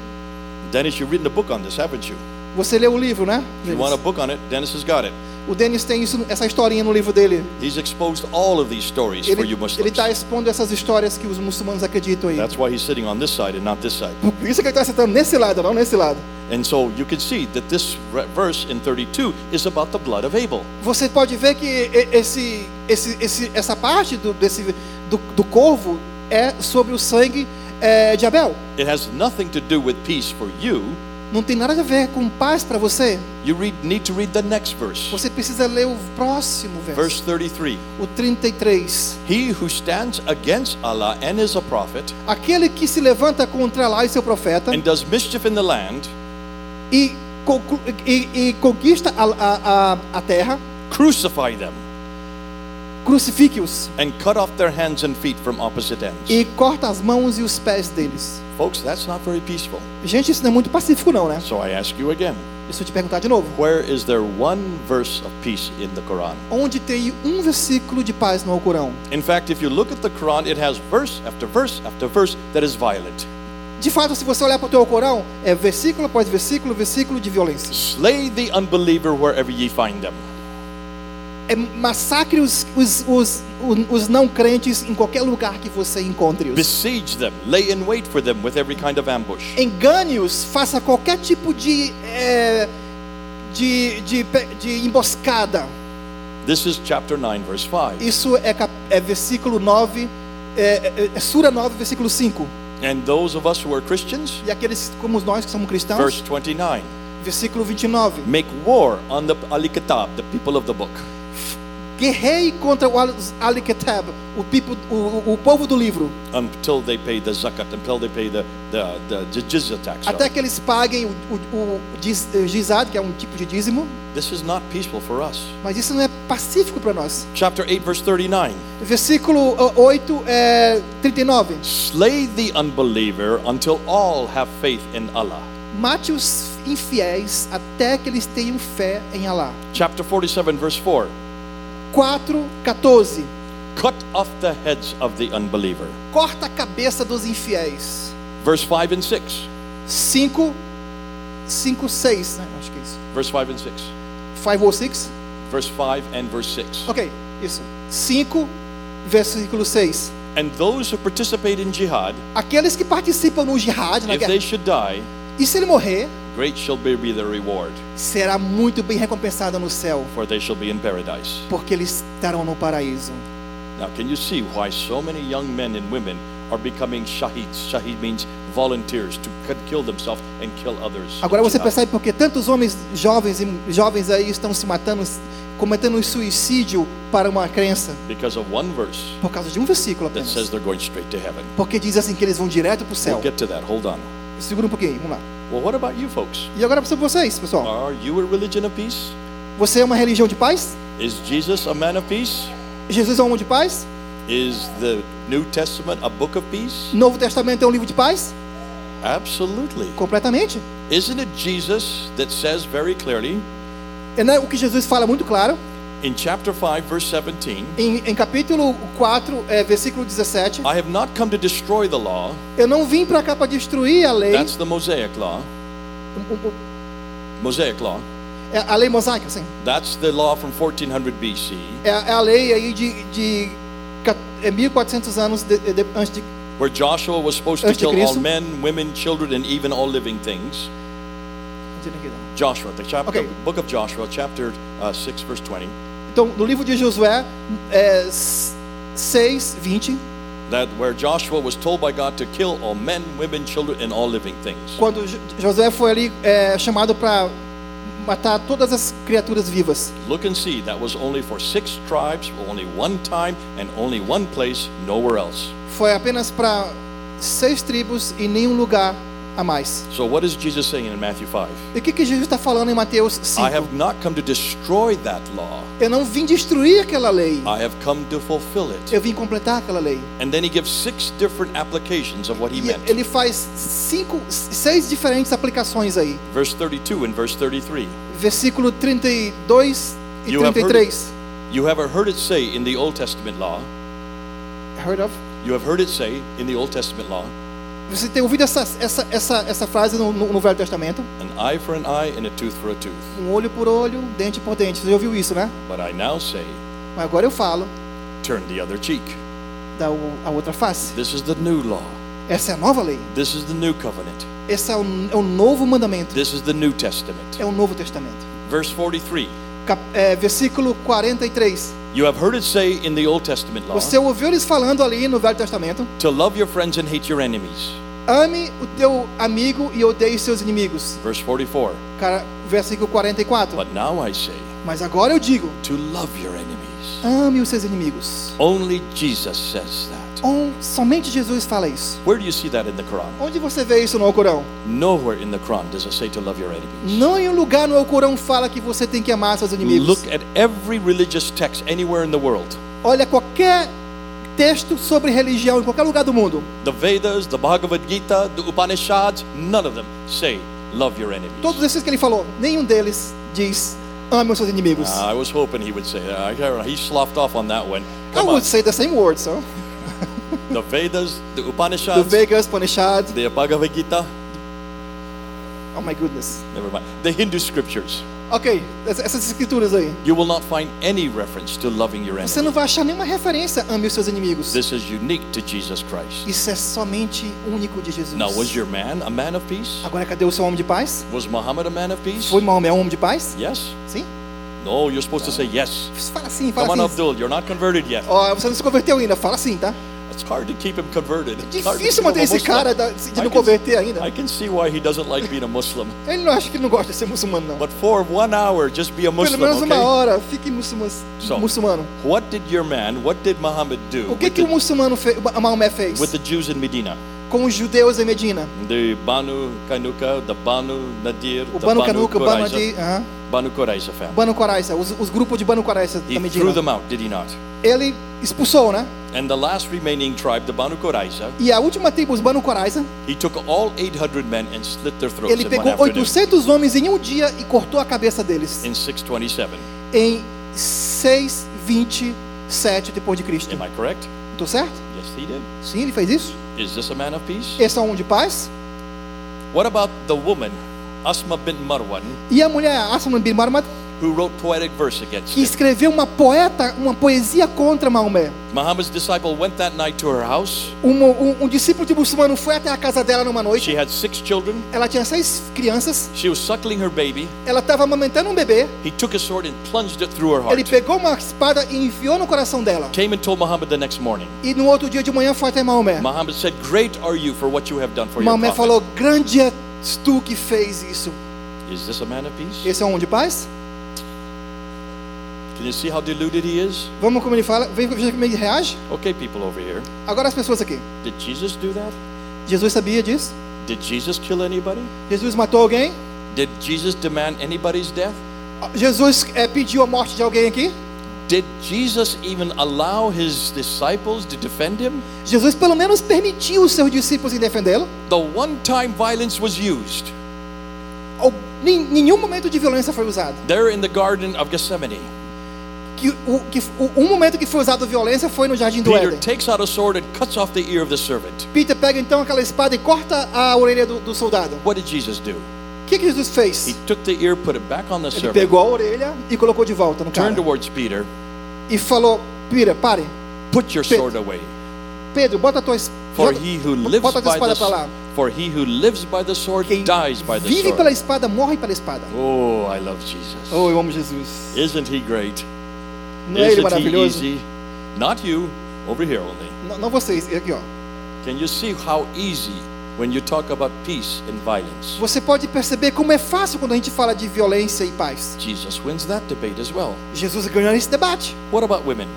Dennis, you've written a book on this, haven't you? Você leu o livro, né? If you want a book on it, Dennis has got it. O Denis tem isso, essa historinha no livro dele. He's exposed all of these stories for Ele you ele Muslims. está expondo essas histórias que os muçulmanos acreditam aí. That's why he's sitting on this side and not this side. Por isso que ele está sentando nesse lado, não nesse lado. And so you can see that this verse in 32 is about the blood of Abel. Você pode ver que esse, esse, esse, essa parte do, desse, do, do corvo é sobre o sangue é, de Abel. It has nothing to do with peace for you. Não tem nada a ver com paz para você. You read, need to read the next verse, Você precisa ler o próximo verso, verse 33. o 33. He who stands against Allah and is a prophet Aquele que se levanta contra lá e seu profeta and does mischief in the land, e, e- e conquista a, a, a, a terra, crucify them crucifique-os and cut off their hands and feet from opposite ends. e corta as mãos e os pés deles. Folks, that's not very peaceful. Gente, isso não é muito pacífico não, né? So I ask you again, Deixa eu te perguntar de novo. where is there one verse of peace in the Quran? Onde tem um versículo de paz no Alcorão? In fact, if you look at the Quran, it has verse after verse after verse that is violent. De fato, se você olhar para o teu Alcorão, é versículo após versículo, versículo de violência. Slay the unbeliever wherever ye find them. É massacre os, os, os, os não crentes em qualquer lugar que você encontre-os. Besiege them, lay in wait for them with every kind of ambush. Engane-os, faça qualquer tipo de, é, de, de, de emboscada. This is chapter 9, verse 5. Isso é, cap- é versículo 9, é, é, é Sura 9, versículo 5. And those of us who are Christians, E aqueles como nós que somos cristãos, verse 29. versículo 29. Make war on the Ali Kitab, the people of the book. Guerreie contra o Al- Al-Kitab, o, o, o povo do livro, until they pay the zakat, until they pay the, the, the, the jizya tax. até que eles paguem o, o, o eh, gizad, que é um tipo de dízimo. This is not peaceful for us. Mas isso não é pacífico para nós. Chapter 8, verse 39. Versículo ah, 8, é, 39. Slay the unbeliever until all have faith in Allah. Mate os infiéis até que eles tenham fé em Alá. Chapter 47, verse 4. 4, 14. Cut off the heads of the unbeliever. Corta a cabeça dos infiéis. Verse 5 and 6. 5, 5, 6. Né? Acho que é isso. Verse 5 and 6. 5 ou 6? Verse 5 and verse 6. Ok, isso. 5, versículo 6. And those who participate in jihad, Aqueles que participam no jihad, na if guerra, they should die, e se ele morrer, great shall be the reward, será muito bem recompensado no céu, for they shall be in paradise. porque eles estarão no paraíso. Now, can you see why so many young men and women are becoming shaheeds? Shaheed means volunteers to kill themselves and kill others. Agora você percebe porque tantos homens jovens e jovens aí estão se matando, cometendo um suicídio para uma crença, Because of one verse por causa de um versículo that apenas. says they're going straight to heaven. Porque diz assim que eles vão direto para o céu. We'll get to that. Hold on. Segura um pouquinho, vamos lá. Well, what about you folks? E agora para vocês, pessoal. Are you a religion of peace? Você é uma religião de paz? Is Jesus a man of peace? Jesus é um homem de paz? Is the New Testament a book of peace? Novo Testamento é um livro de paz? Absolutely. Completamente. Isn't it Jesus that says very clearly É né, o que Jesus fala muito claro in chapter 5, verse 17? em, em capítulo 4, é, versículo 17. I have not come to destroy the law. Eu não vim para cá para destruir a lei, That's the Mosaic law. o- o- Mosaic law. é a lei mosaica, assim. That's the law from 1400 BC, É, a- é a lei aí de, de ca- é 1400 anos de- de- antes de where Joshua was supposed to kill all men, women, children, and even all living things. Joshua, the chapter, Okay. book of Joshua, chapter uh, 6, verse 20. Então, no livro de Josué é, 6, 20, That where Joshua was told by God to kill all men, women, children, and all living things. quando Jo- Josué foi ali é, chamado para matar todas as criaturas vivas. Look and see, that was only for six tribes, only one time, and only one place, nowhere else. Foi apenas para seis tribos e nenhum lugar a mais. So, what is Jesus saying in Matthew 5? E o que, que Jesus está falando em Mateus 5? I have not come to destroy that law, Eu não vim destruir aquela lei. I have come to fulfill it. Eu vim completar aquela lei. And then he gives six different applications of what he E meant. ele faz cinco, seis diferentes aplicações aí. Verse 32 and verse 33. Versículo 32 e You have heard 33. You have heard it say in the Old Testament law, Heard of? you have heard it say in the Old Testament law, Você tem ouvido essa, essa, essa, essa frase no, no, no Velho Testamento? an eye for an eye and a tooth for a tooth. Um olho por olho, dente por dente. Você já ouviu isso, né? But I now say, Mas agora eu falo turn the other cheek. da o- a outra face. This is the new law. Essa é a nova lei. This is the new covenant. Esse é o, é o novo mandamento. This is the New Testament. É o novo testamento. Verse 43. Cap, é, versículo 43. You have heard it say in the Old Testament law Você ouviu eles falando ali no Velho Testamento? to love your friends and hate your enemies. Ame o teu amigo e odeie seus inimigos. Verse 44. Cara, versículo 44. But now I say Mas agora eu digo: to love your enemies. Ame os seus inimigos. Only Jesus says that. On, somente Jesus fala isso. Where do you see that in the Quran? Onde você vê isso no Alcorão? Nowhere in the Quran does it say to love your enemies. Não em um lugar no Alcorão fala que você tem que amar seus inimigos. Look at every religious text anywhere in the world. Olha qualquer texto sobre religião em qualquer lugar do mundo. The Vedas, the Bhagavad Gita, the Upanishads, none of them say love your enemies. Todos esses que ele falou, nenhum deles diz ame os seus inimigos. Ah, I was hoping he would say that. I don't know. He sloughed off on that one. I Come on. would say the same words, so. The Vedas, the The Upanishads, the Bhagavad Gita, Oh my goodness. never mind. The Hindu scriptures. Ok, ess- essas escrituras aí. You will not find any reference to loving your Você não enemies. vai achar nenhuma referência ame os seus inimigos. This is unique to Jesus Christ. Isso é somente único de Jesus. Now, was your man a man of peace? Agora cadê o seu homem de paz? Was Muhammad a man of peace? Foi Maomé um homem de paz? Yes? Sim? No, you're supposed to say yes. Fala Come fala on, assim. Abdul, you're not converted yet. Ó, você não se converteu ainda, fala assim, tá? It's hard to keep him converted. To Difícil manter esse cara de não converter ainda. I can see why he doesn't like being a Muslim. Ele não acha que ele não gosta de ser muçulmano, não. But for one hour, just be a Pelo Muslim, menos uma hora, fique muçulmano. So-. What did your man, what did Muhammad do O que, que o muçulmano fez, Maomé fez with the Jews in Medina? com os judeus em Medina? The Banu Kanuka, the Banu Nadir, O the Banu Banu Canuca, o Banu Quraiza, de, aham, Banu Quraiza family. Banu Coraisa, os, os grupos de Banu Coraisa He da threw Medina. them out, did he not? Ele expulsou, né? And the last remaining tribe, the Banu E a última tribo, os Banu Coraisa, he took all 800 men and slit their throats ele pegou afternoon 800 homens em um dia e cortou a cabeça deles in 627. em 627 depois de Cristo. Am I correct? Tô certo? Yes, he did. Sim, ele fez isso. Is this a man of peace? Esse é um de paz. What about the woman, Asma bint Marwan, E a mulher Asman bin Marmad, who wrote poetic verse against que him? escreveu uma poeta, uma poesia contra Maomé. Muhammad's disciple went that night to her house. Um, um, um discípulo de muçulmano foi até a casa dela numa noite. She had six children. Ela tinha seis crianças. She was suckling her baby. Ela estava amamentando um bebê. He took a sword and plunged it through her Ele heart. pegou uma espada e enfiou no coração dela. Came and told Muhammad the next morning. E no outro dia de manhã foi até Maomé. Muhammad said, Great are you for what you have done for your Maomé prophet. falou: Grande és tu que fez isso. Is this a man of peace? Esse é um homem de paz? Can you see how deluded he is? Vamos como ele fala. Vem ver como ele reage. Okay, people over here. Agora as pessoas aqui. Did Jesus do that? Jesus sabia disso? Did Jesus kill anybody? Jesus matou alguém? Did Jesus demand anybody's death? Jesus eh, pediu a morte de alguém aqui? Did Jesus even allow his disciples to defend him? Jesus pelo menos permitiu os seus discípulos em defendê-lo. The one time violence was used nenhum momento de violência foi usado. there in the Garden of Gethsemane. Que, o, que, o, um momento que foi usado violência foi no jardim do Peter Éden. takes out a sword and cuts off the ear of the servant. Peter pega então aquela espada e corta a orelha do, do soldado. What did Jesus do? O que, que Jesus He fez? took the ear, put it back on the Ele servant, pegou a orelha e colocou de volta no cara. turned towards Peter, E falou: Peter, pare. put your Pe- sword away. Pedro, bota a tua es- For he who lives bota a tua by espada the para lá. for he who lives by the sword Quem dies by the vive sword. pela espada, morre pela espada. Oh, I love Jesus. Oh, eu amo Jesus. Isn't he great? Não é ele maravilhoso? easy? Not you, over here only. Não, não vocês, aqui ó. Can you see how easy when you talk about peace and violence. Você pode perceber como é fácil quando a gente fala de violência e paz. Jesus wins that debate as well. Jesus ganhou esse debate. What about women?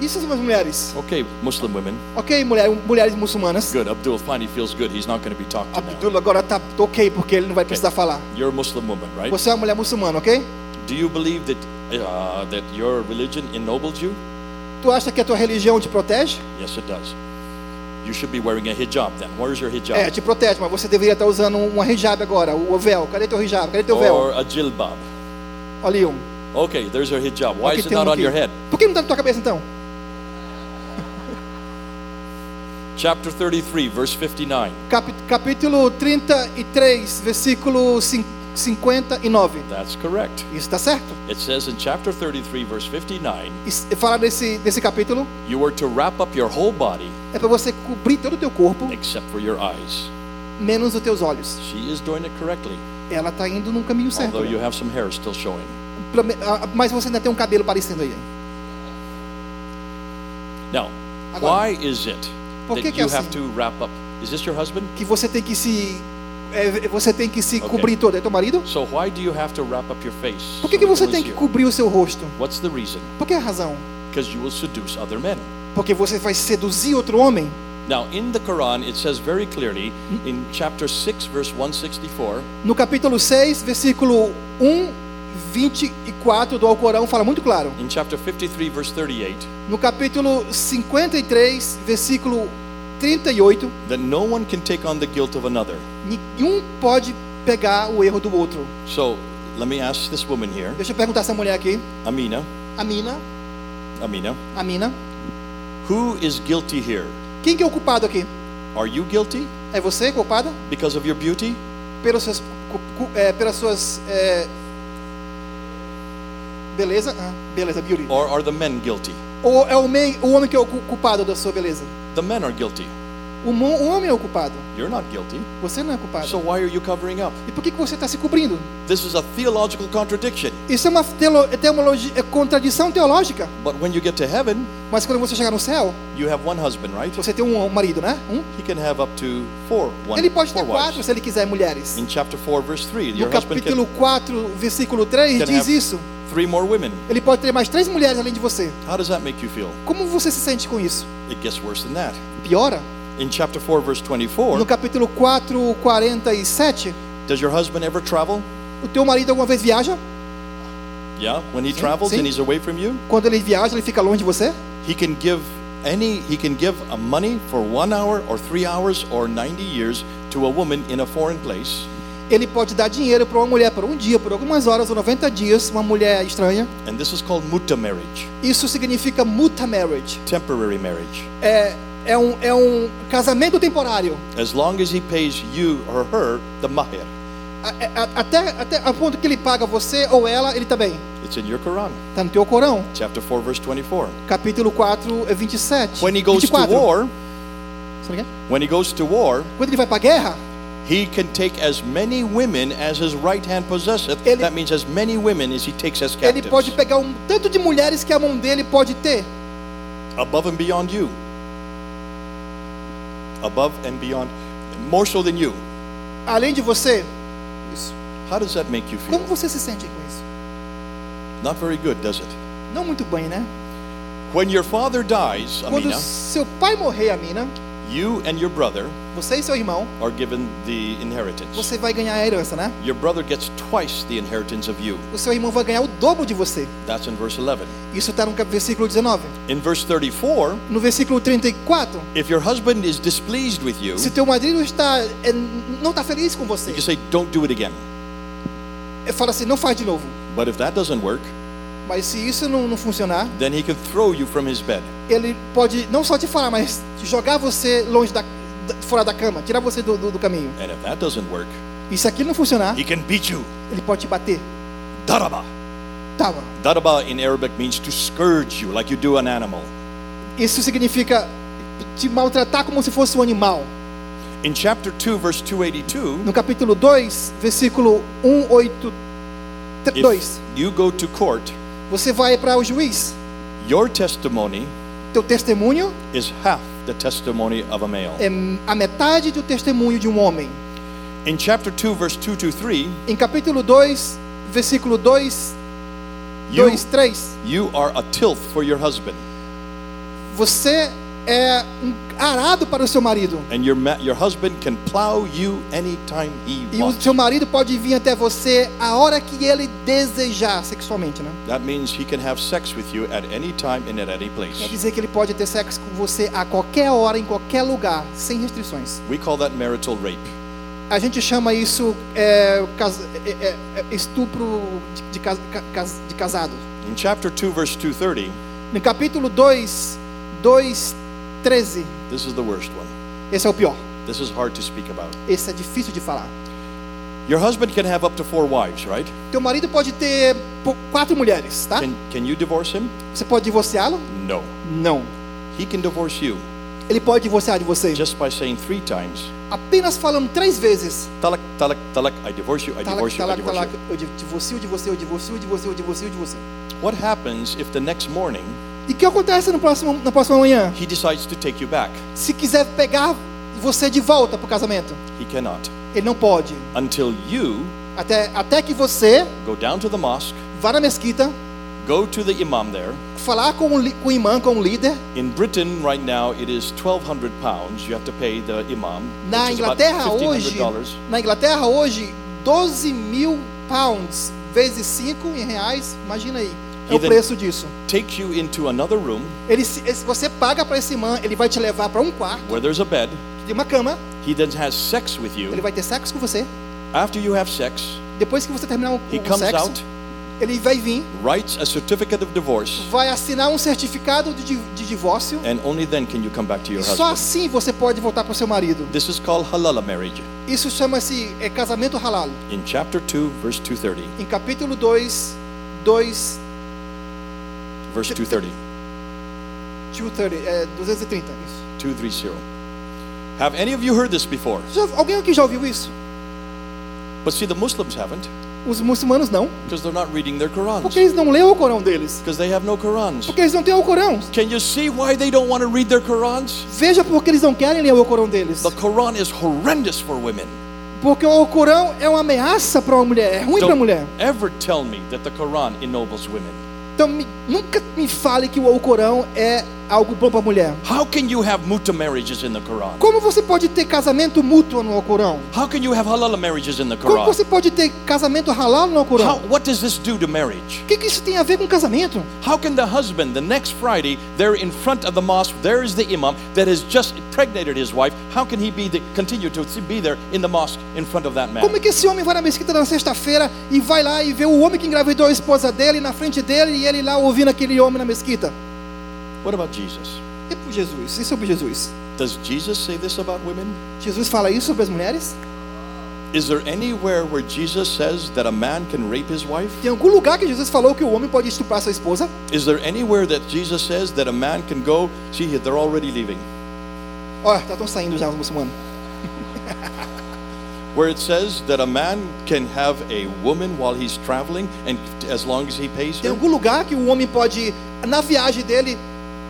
E essas mulheres? Okay, Muslim women. Ok, mulher, mulheres muçulmanas. Good. Abdul. He feels good. He's not going to be talked to now. Abdullah agora tá ok porque ele não vai precisar falar. You're a Muslim woman, right? Você é uma mulher muçulmana, ok? Do you believe that uh, that your religion ennobles you? Tu acha que a tua religião te protege? Yes, it does. You should be wearing a hijab then. Where's your hijab? É, te protege, mas você deveria estar usando uma hijab agora, o véu. Cadê teu hijab? Cadê teu véu? Or a jilbab. Olha um. Okay, there's your hijab. Why Aqui is it tem um not on your head? Por que não está na tua cabeça então? Chapter 33, verse 59. Cap- capítulo 33, versículo cin- 59. That's correct. Isso está certo? It says in chapter 33, verse 59, Isso- Fala desse, desse capítulo, you were to wrap up your whole body é para você cobrir todo o teu corpo, except for your eyes. menos os teus olhos. She is doing it correctly, Ela está indo no caminho certo. although you have some hair still showing. Mas você ainda tem um cabelo parecendo aí. Now, Agora. why is it that é you have assim? to wrap up? Is this your husband? Que você tem que se é, você tem que se Ok. cobrir todo. É teu marido? So why do you have to wrap up your face? Por que, so que você tem que cobrir o seu rosto? What's the reason? Por que a razão? Because you will seduce other men. Porque você vai seduzir outro homem? Now, in the Quran, it says very clearly in chapter 6, verse 164, No capítulo 6, versículo 1, 24 do Alcorão fala muito claro. in chapter 53, verse 38, No capítulo 53, versículo 38, that no one can take on the guilt of another. nenhum pode pegar o erro do outro. So, let me ask this woman here, Deixa eu perguntar essa mulher aqui, Amina, Amina, a Mina. who is guilty here? Quem que é o culpado aqui? Are you guilty É você culpada? because of your beauty? Pelos seus, é, pelas suas é, beleza? Ah, beleza, beauty. Or are the men guilty? Ou é o, homem que é o cu- culpado da sua beleza? The men are guilty. O, o homem é o culpado. You're not guilty. Você não é culpado. So why are you covering up? E por que, que você está se cobrindo? This is a theological contradiction. Isso é uma é teologi- é contradição teológica. But when you get to heaven, Mas quando você chegar no céu, you have one husband, right? você tem um marido, né? Um. He can have up to four, one, Ele pode ter quatro wives. se ele quiser mulheres. In chapter 4, verse 3, No your husband capítulo can 4, versículo 3, can diz isso. three more women. Ele pode ter mais três mulheres além de você. How does that make you feel? Como você se sente com isso? It gets worse than that. Piora? In chapter 4, verse 24, No capítulo 4, 47, does your husband ever travel? o teu marido alguma vez viaja? Yeah, when he travels sim. and he's away from you, Quando ele viaja, ele fica longe de você? he can give any he can give a money for 1 hour or 3 hours or 90 years to a woman in a foreign place, Ele pode dar dinheiro para uma mulher por um dia, por algumas horas ou 90 dias, uma mulher estranha. and this is called mutta marriage, Isso significa muta marriage. temporary marriage. É, é, um, é um casamento temporário. As long as he pays you or her the. A- a- Até, até a ponto que ele paga você ou ela, ele também. It's in your Quran, Está no teu Corão. chapter 4 verse 24. Capítulo 4, é 27. When he goes 24. to war, quê? when he goes to war, Quando ele vai para a guerra, he can take as many women as his right hand possesseth. Ele- that means as many women as he takes as ele captives. pode pegar um tanto de mulheres que a mão dele pode ter. above and beyond you. Above and beyond, more so than you. Além de você. Isso. How does that make you feel? Como você se sente com isso? Not very good, does it? Não muito bem, né? When your father dies, Quando Amina, seu pai morrer, Amina, you and your brother você e seu irmão, are given the inheritance. você vai ganhar a herança, né? Your brother gets twice the inheritance of you. O seu irmão vai ganhar o dobro de você. That's in verse 11. Isso está no versículo 19. In verse 34, No versículo 34, if your husband is displeased with you, se teu marido está é, não está feliz com você, you say, Don't do it again. fala assim, não faz de novo. But if that doesn't work, Mas se isso não, não funcionar, then he can throw you from his bed. ele pode não só te falar, mas jogar você longe da, da- fora da cama, tirar você do, do, do caminho. And if that doesn't work, E se aquilo não funcionar, he can beat you. ele pode te bater. Daraba. Tá, Daraba in Arabic means to scourge you like you do an animal. isso significa te maltratar como se fosse um animal. In chapter 2, verse 282, No capítulo 2, versículo 182, if you go to court, você vai para o juiz. your testimony Teu testemunho is half the testimony of a male. é a metade do testemunho de um homem. In chapter 2, verse 2 to 3, Em capítulo 2, versículo 2, you, 2, 3, you are a tilth for your husband, você é um arado para o seu marido. and your, your husband can plow you anytime he E o seu marido pode vir até você a hora que ele desejar sexualmente, né? That means he can have sex with you at any time and at any Quer place. dizer que ele pode ter sexo com você a qualquer hora, em qualquer lugar, sem restrições. We call that marital rape. A gente chama isso é, é, é, é, estupro de, de casado. In chapter 2, verse 230, No capítulo 2, 2, 13, this is the worst one. esse é o pior. This is hard to speak about. Esse é difícil de falar. Your husband can have up to four wives, right? Teu marido pode ter quatro mulheres, tá? Can, can you divorce him? Você pode divorciá-lo? No. Não. He can divorce you Ele pode divorciar de você. just by saying three times, Apenas falando três vezes. talak, talak, talak, I divorce you, I divorce you, I divorce you. Eu di- divorcio, divorcio, eu divorcio, eu divorcio, eu divorcio, eu divorcio. What happens if the next morning E o que acontece no próximo, na próxima manhã? he decides to take you back? Se quiser pegar você de volta para o casamento, He cannot. ele não pode. Until you Até, até que você go down to the mosque, vá na mesquita, go to the imam there. falar com o, com o imã, com o líder. In Britain right now it is 1200 pounds you have to pay the imam. Na Inglaterra hoje, $1,500. na Inglaterra hoje, 12 mil pounds vezes 5 em reais, imagina aí, é o preço disso. Take you into another room Ele, você paga para esse imã, ele vai te levar para um quarto, where there's a bed. de uma cama, He then has sex with ele you. vai ter sexo com você. After you have sex, Depois que você terminar o, he o comes sexo, out, ele vai vir, writes a certificate of divorce, vai assinar um certificado de, de divórcio. and only then can you come back to E your só husband. assim você pode voltar para o seu marido. This is called halala marriage. Isso chama-se é, casamento halal. In chapter 2, verse 230. Em capítulo 2, 2, Verse 230. 230, é, 230. Isso. 230. Have any of you heard this before? Já- alguém aqui já ouviu isso? But see, the Muslims haven't Os muçulmanos não. because they're not reading their Qurans. Porque eles não leem o Corão deles. Because they have no Qurans. Porque eles não têm o Corão. Can you see why they don't want to read their Qurans? Veja porque eles não querem ler o Corão deles. The Quran is horrendous for women. Porque o Corão é uma ameaça para uma mulher, é ruim para a mulher. ever tell me that the Quran ennobles women. Então me- nunca me fale que o Corão é algo bom para a mulher. How can you have muta marriages in the Quran? Como você pode ter casamento mútuo no Corão? How can you have halal marriages in the Como Quran? você pode ter casamento halal no How, Corão? what does this do to marriage? O que, que isso tem a ver com casamento? How can the husband, the next Friday, there in front of the mosque, there is the imam that has just impregnated his wife. How can he be the, continue to be there in the mosque in front of that man? Como é que esse homem vai na mesquita na sexta-feira e vai lá e vê o homem que engravidou a esposa dele na frente dele ele lá ouvindo aquele homem na mesquita? What about Jesus? E por Jesus? E sobre Jesus? Does Jesus say this about women? Jesus fala isso sobre as mulheres? Is there anywhere where Jesus says that a man can rape his wife? Tem algum lugar que Jesus falou que o homem pode estuprar sua esposa? Is there anywhere that Jesus says that a man can go? See, they're already leaving. Olha, já estão saindo já os muçulmanos. Where it says that a man can have a woman while he's traveling, and as long as he pays Tem her. algum lugar que o homem pode, na viagem dele,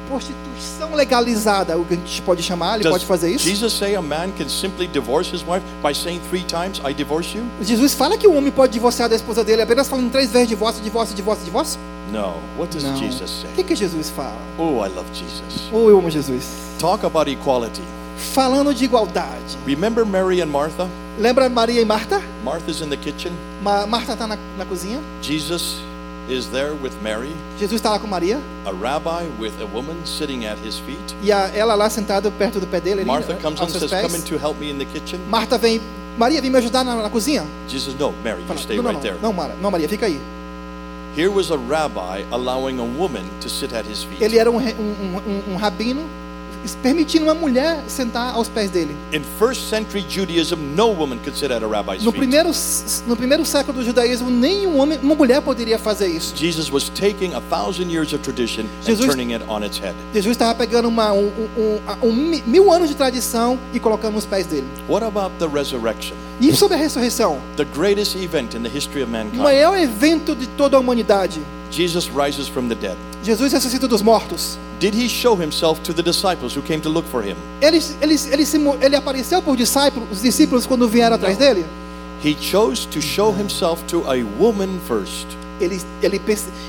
prostituição legalizada, o que a gente pode chamar, ele Does pode fazer isso? Jesus say a man can simply divorce his wife by saying three times, "I divorce you"? Jesus fala que o homem pode divorciar da esposa dele apenas falando três vezes divórcio, divórcio, divórcio, divórcio? No. What does Não. Jesus O say? que, que Jesus fala? Oh, I love Jesus. Ou eu amo Jesus? Talk about equality. Falando de igualdade. Remember Mary and Martha? Lembra Maria e Marta? Martha's in the kitchen. Ma Marta está na, na cozinha. Jesus is there with Mary, Jesus está lá com Maria. a rabbi with a woman sitting at his feet. E a, ela lá sentada perto do pé dele. Martha comes and says, pés. "Come in to help me in the kitchen." Marta vem. Maria, vem me ajudar na, na cozinha? Jesus, no, Mary, you Fala, stay não, right não, there. não, Mara, não, Maria, fica aí. Here was a rabbi allowing a woman to sit at his feet. Ele era um, um, um, um rabino permitindo uma mulher sentar aos pés dele. In first century Judaism, no woman could sit at a rabbi's No feet. primeiro, no primeiro século do judaísmo, nenhum homem, uma mulher poderia fazer isso. Jesus was taking a thousand years of tradition and Jesus- turning it on its head. Jesus estava pegando uma, um, um- um- mi- mil anos de tradição e colocando nos pés dele. What about the resurrection? E sobre a ressurreição? The greatest event in the history of O mankind. maior evento de toda a humanidade. Jesus rises from the dead. Jesus ressuscita dos mortos. Did he show himself to the disciples who came to look for him? Ele, ele, ele, se ele apareceu para os discípulos, os discípulos quando vieram atrás dele? He chose to show himself to a woman first, Ele, ele,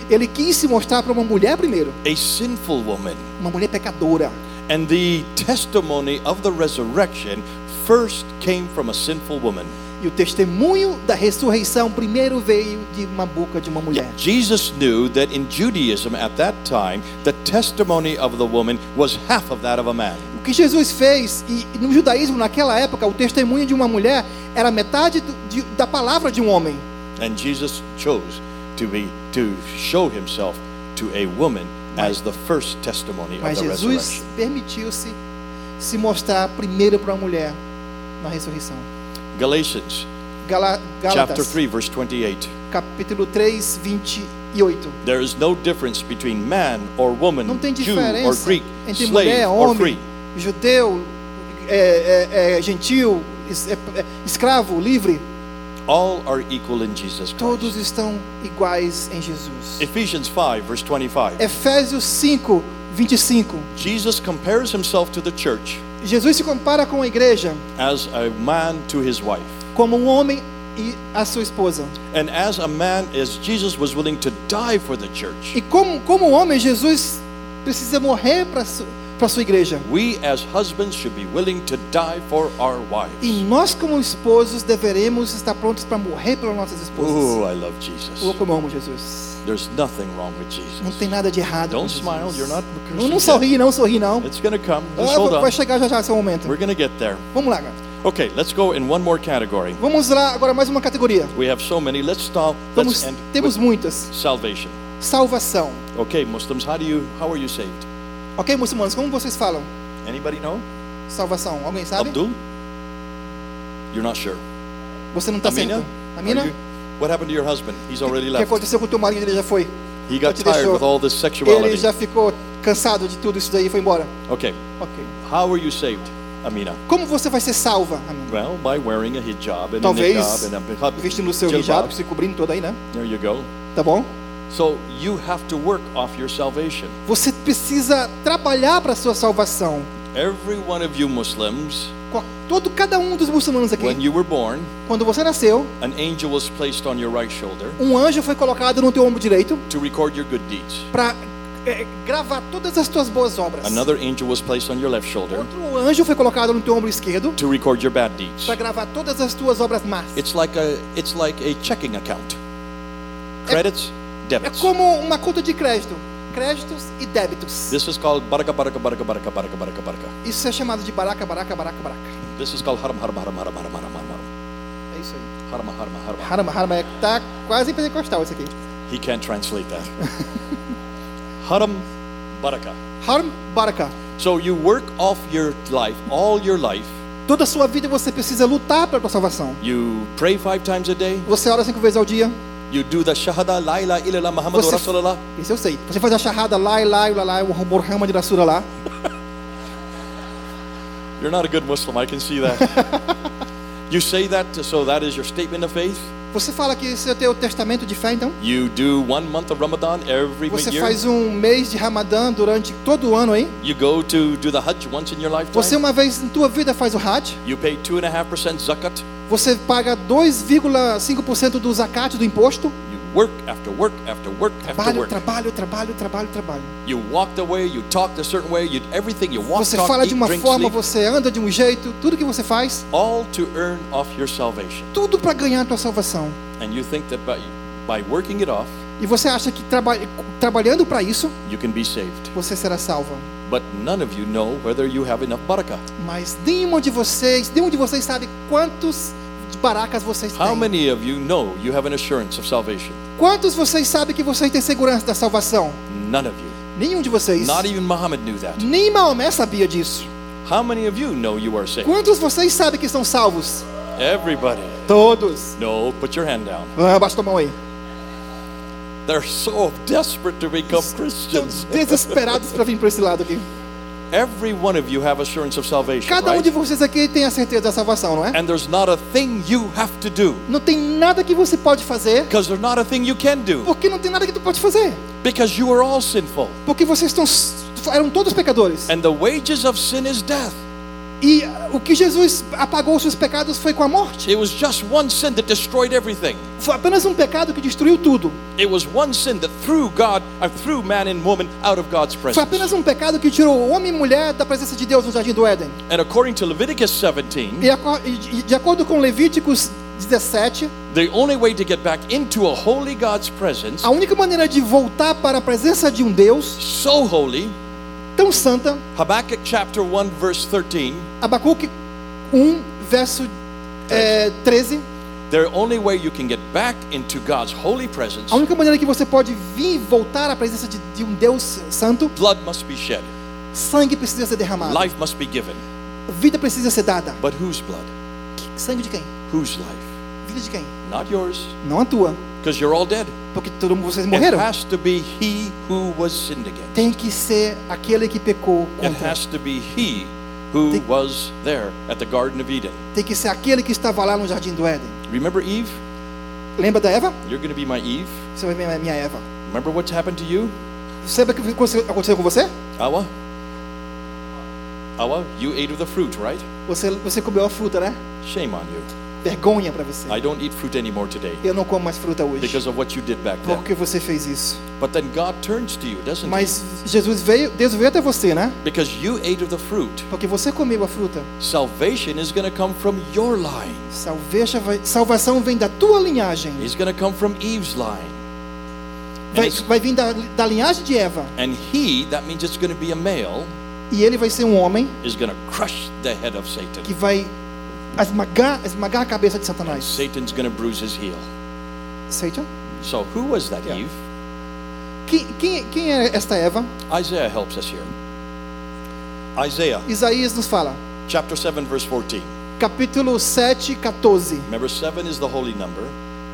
ele quis se mostrar para uma mulher primeiro, a sinful woman. uma mulher pecadora. And the testimony of the resurrection first came from a sinful woman. E o testemunho da ressurreição primeiro veio de uma boca de uma mulher. Jesus knew that in Judaism at that time, the testimony of the woman was half of that of a man. O que Jesus fez, e no judaísmo naquela época, o testemunho de uma mulher era metade do- de- da palavra de um homem. And Jesus chose to be to show himself to a woman as the first testimony of Mas the Jesus resurrection. permitiu-se se mostrar primeiro para a mulher na ressurreição. Galatians Gala, chapter Gálatas, 3 verse 28. capítulo 3, 28. There is no difference between man or woman, Não tem Jew or Greek, entre slave mulher, or free. judeu, é, é, é, gentil, é, é, escravo, livre. All are equal in Jesus Todos Christ. estão iguais em Jesus. Ephesians 5 verse 25. Efésios 5, 25. Jesus compares himself to the church Jesus se compara com a igreja as a man to his wife. como um homem e a sua esposa. And as a man, as Jesus was willing to die for the church, E como, como homem, Jesus precisa morrer para a sua igreja. we as husbands should be willing to die for our wives. E nós, como esposos, deveremos estar prontos para morrer pelas nossas esposas. Oh, I love Oh, Jesus. como eu amo Jesus. There's nothing wrong with Não Jesus. tem nada de errado. Don't com Jesus. smile, you're not Não, não sorri, não sorri, não. It's to come. Just Ah, hold vai on. chegar já já esse momento. We're to get there. Vamos lá, cara. Okay, let's go in one more category. Vamos lá agora mais uma categoria. We have so many. Let's stop. Vamos, Let's end temos muitas. salvation. Salvação. Okay, Muslims, how do you how are you saved? Ok, muçulmanos, como vocês falam? Anybody know? Salvação. Alguém sabe? Abdul? You're not sure. Você não está certo. Amina? you- What happened to your husband? He's already O que left. aconteceu com o teu marido? Ele já foi. He got tired with all this Ele sexuality. já ficou cansado de tudo isso daí e foi embora. Okay. Ok. How are you saved, Amina? Como você vai ser salva, Amina? Well, by wearing a hijab and Talvez a niqab and a hijab. Vestindo o seu hijab, se cobrindo todo aí, né? There you go. Tá bom? So you have to work off your salvation. Você precisa trabalhar para a sua salvação. Every one of you Muslims, Todo, cada um dos muçulmanos aqui, when you were born, quando você nasceu, an angel was placed on your right shoulder um anjo foi colocado no teu ombro direito to record your good deeds. para gravar todas as tuas boas obras. Another angel was placed on your left shoulder Outro anjo foi colocado no teu ombro esquerdo to record your bad deeds. para gravar todas as tuas obras más. It's like a it's like a checking account. Credits, É debits. como uma conta de crédito, créditos e débitos. This is called baraka baraka baraka baraka baraka baraka baraka. Isso é chamado de baraca, baraca, baraca, baraca. This is called haram haram haram haram haram haram haram É isso aí. haram haram haram. Harama, harama, é, tá quase pentecostal isso aqui. He can't translate that. haram baraka. Haram, baraka. So you work off your life, all your life. Toda a sua vida você precisa lutar pela tua salvação. You pray five times a day. Você ora cinco vezes ao dia. You do the shahada la ilaha illallah Muhammadur Você- Rasulullah. Isso eu sei. Você faz a e lá, lá, o Muhammad Rasulullah. You're not a good Muslim, I can see that. you say that, so that is your statement of faith. Você fala que esse é o teu testamento de fé, então? You do one month of Ramadan every Você year. faz um mês de Ramadã durante todo o ano aí? You go to do the Hajj once in your lifetime. Você uma vez em tua vida faz o Hajj? You pay two and a half percent zakat. Você paga 2,5% do zakat do imposto? You work after work after work after Trabalho, work. trabalho, trabalho, trabalho, trabalho. You walk the way, you talk a certain way, you everything you walk, Você talk, fala de uma drink, forma, sleep, você anda de um jeito, tudo que você faz, all to earn off your salvation. tudo para ganhar a tua salvação. And you think that by by working it off, E você acha que traba trabalhando para isso, you can be saved. você será salvo. But none of you know whether you have enough barakah. Mas nenhum de vocês, nenhum de vocês sabe quantos baracas vocês How têm. many of you know you have an assurance of salvation? Quantos vocês sabem que vocês têm segurança da salvação? None of you. Nenhum de vocês. Not even Muhammad knew that. Nem Maomé sabia disso. How many of you know you are saved? Quantos vocês sabem que são salvos? Everybody. Todos. No, put your hand down. Ah, baixa tua mão aí. They're so desperate to become Christians. desesperados para vir para esse lado aqui. Every one of you have assurance of salvation, Cada um de vocês aqui tem a certeza da salvação, não é? And there's not a thing you have to do Não tem nada que você pode fazer, because there's not a thing you can do porque não tem nada que tu pode fazer. because you are all sinful. Porque vocês estão, eram todos pecadores. And the wages of sin is death. E o que Jesus apagou os seus pecados foi com a morte. It was just one sin that destroyed everything. Foi apenas um pecado que destruiu tudo. It was one sin that threw God, uh, threw man and woman out of God's Foi presence. apenas um pecado que tirou o homem e mulher da presença de Deus no jardim do Éden. And according to Leviticus 17, E de acordo com Levíticos 17, the only way to get back into a holy God's presence, a única maneira de voltar para a presença de um Deus so holy, tão santa, Habakkuk chapter 1 verse 13, Abacuque 1, verso é, 13, the only way you can get back into God's holy presence, a única maneira que você pode vir e voltar à presença de, de um Deus santo, blood must be shed, sangue precisa ser derramado, life must be given. vida precisa ser dada. But whose blood? Sangue de quem? Whose life? Vida de quem? Not yours, Não a tua, because you're all dead. porque todo mundo vocês It morreram. has to be he who was sinned against. Tem que ser aquele que pecou It contra. has to be he who Tem- was there at the Garden of Eden. Tem que ser aquele que estava lá no jardim do Éden. Remember Eve? Lembra da Eva? You're going to be my Eve. Você vai ver minha Eva. Remember what's happened to you? Sabe o que aconteceu com você? Awa? Awa, you ate of the fruit, right? Você, você comeu a fruta, né? Shame on you. Vergonha para você. I don't eat fruit anymore today Eu não como mais fruta hoje. because of what you did back then. Porque você fez isso. But then God turns to you, doesn't he? Mas Jesus veio, Deus veio até você, né? Because you ate of the fruit. Porque você comeu a fruta. Salvation is going to come from your line. Vai- salvação vem da tua linhagem. It's going to come from Eve's line. Vai, vai vir da, da linhagem de Eva. and he, that means it's going to be a male, E ele vai ser um homem is going to crush the head of Satan. que vai esmagar, esmagar a cabeça de Satanás. Satan's going to bruise his heel. Satan? So who was that Yeah. Eve? Quem, quem, quem é esta Eva? Isaiah helps us here. Isaiah Isaías nos fala. chapter 7 verse 14. Capítulo 7, 14. Remember 7 is the holy number.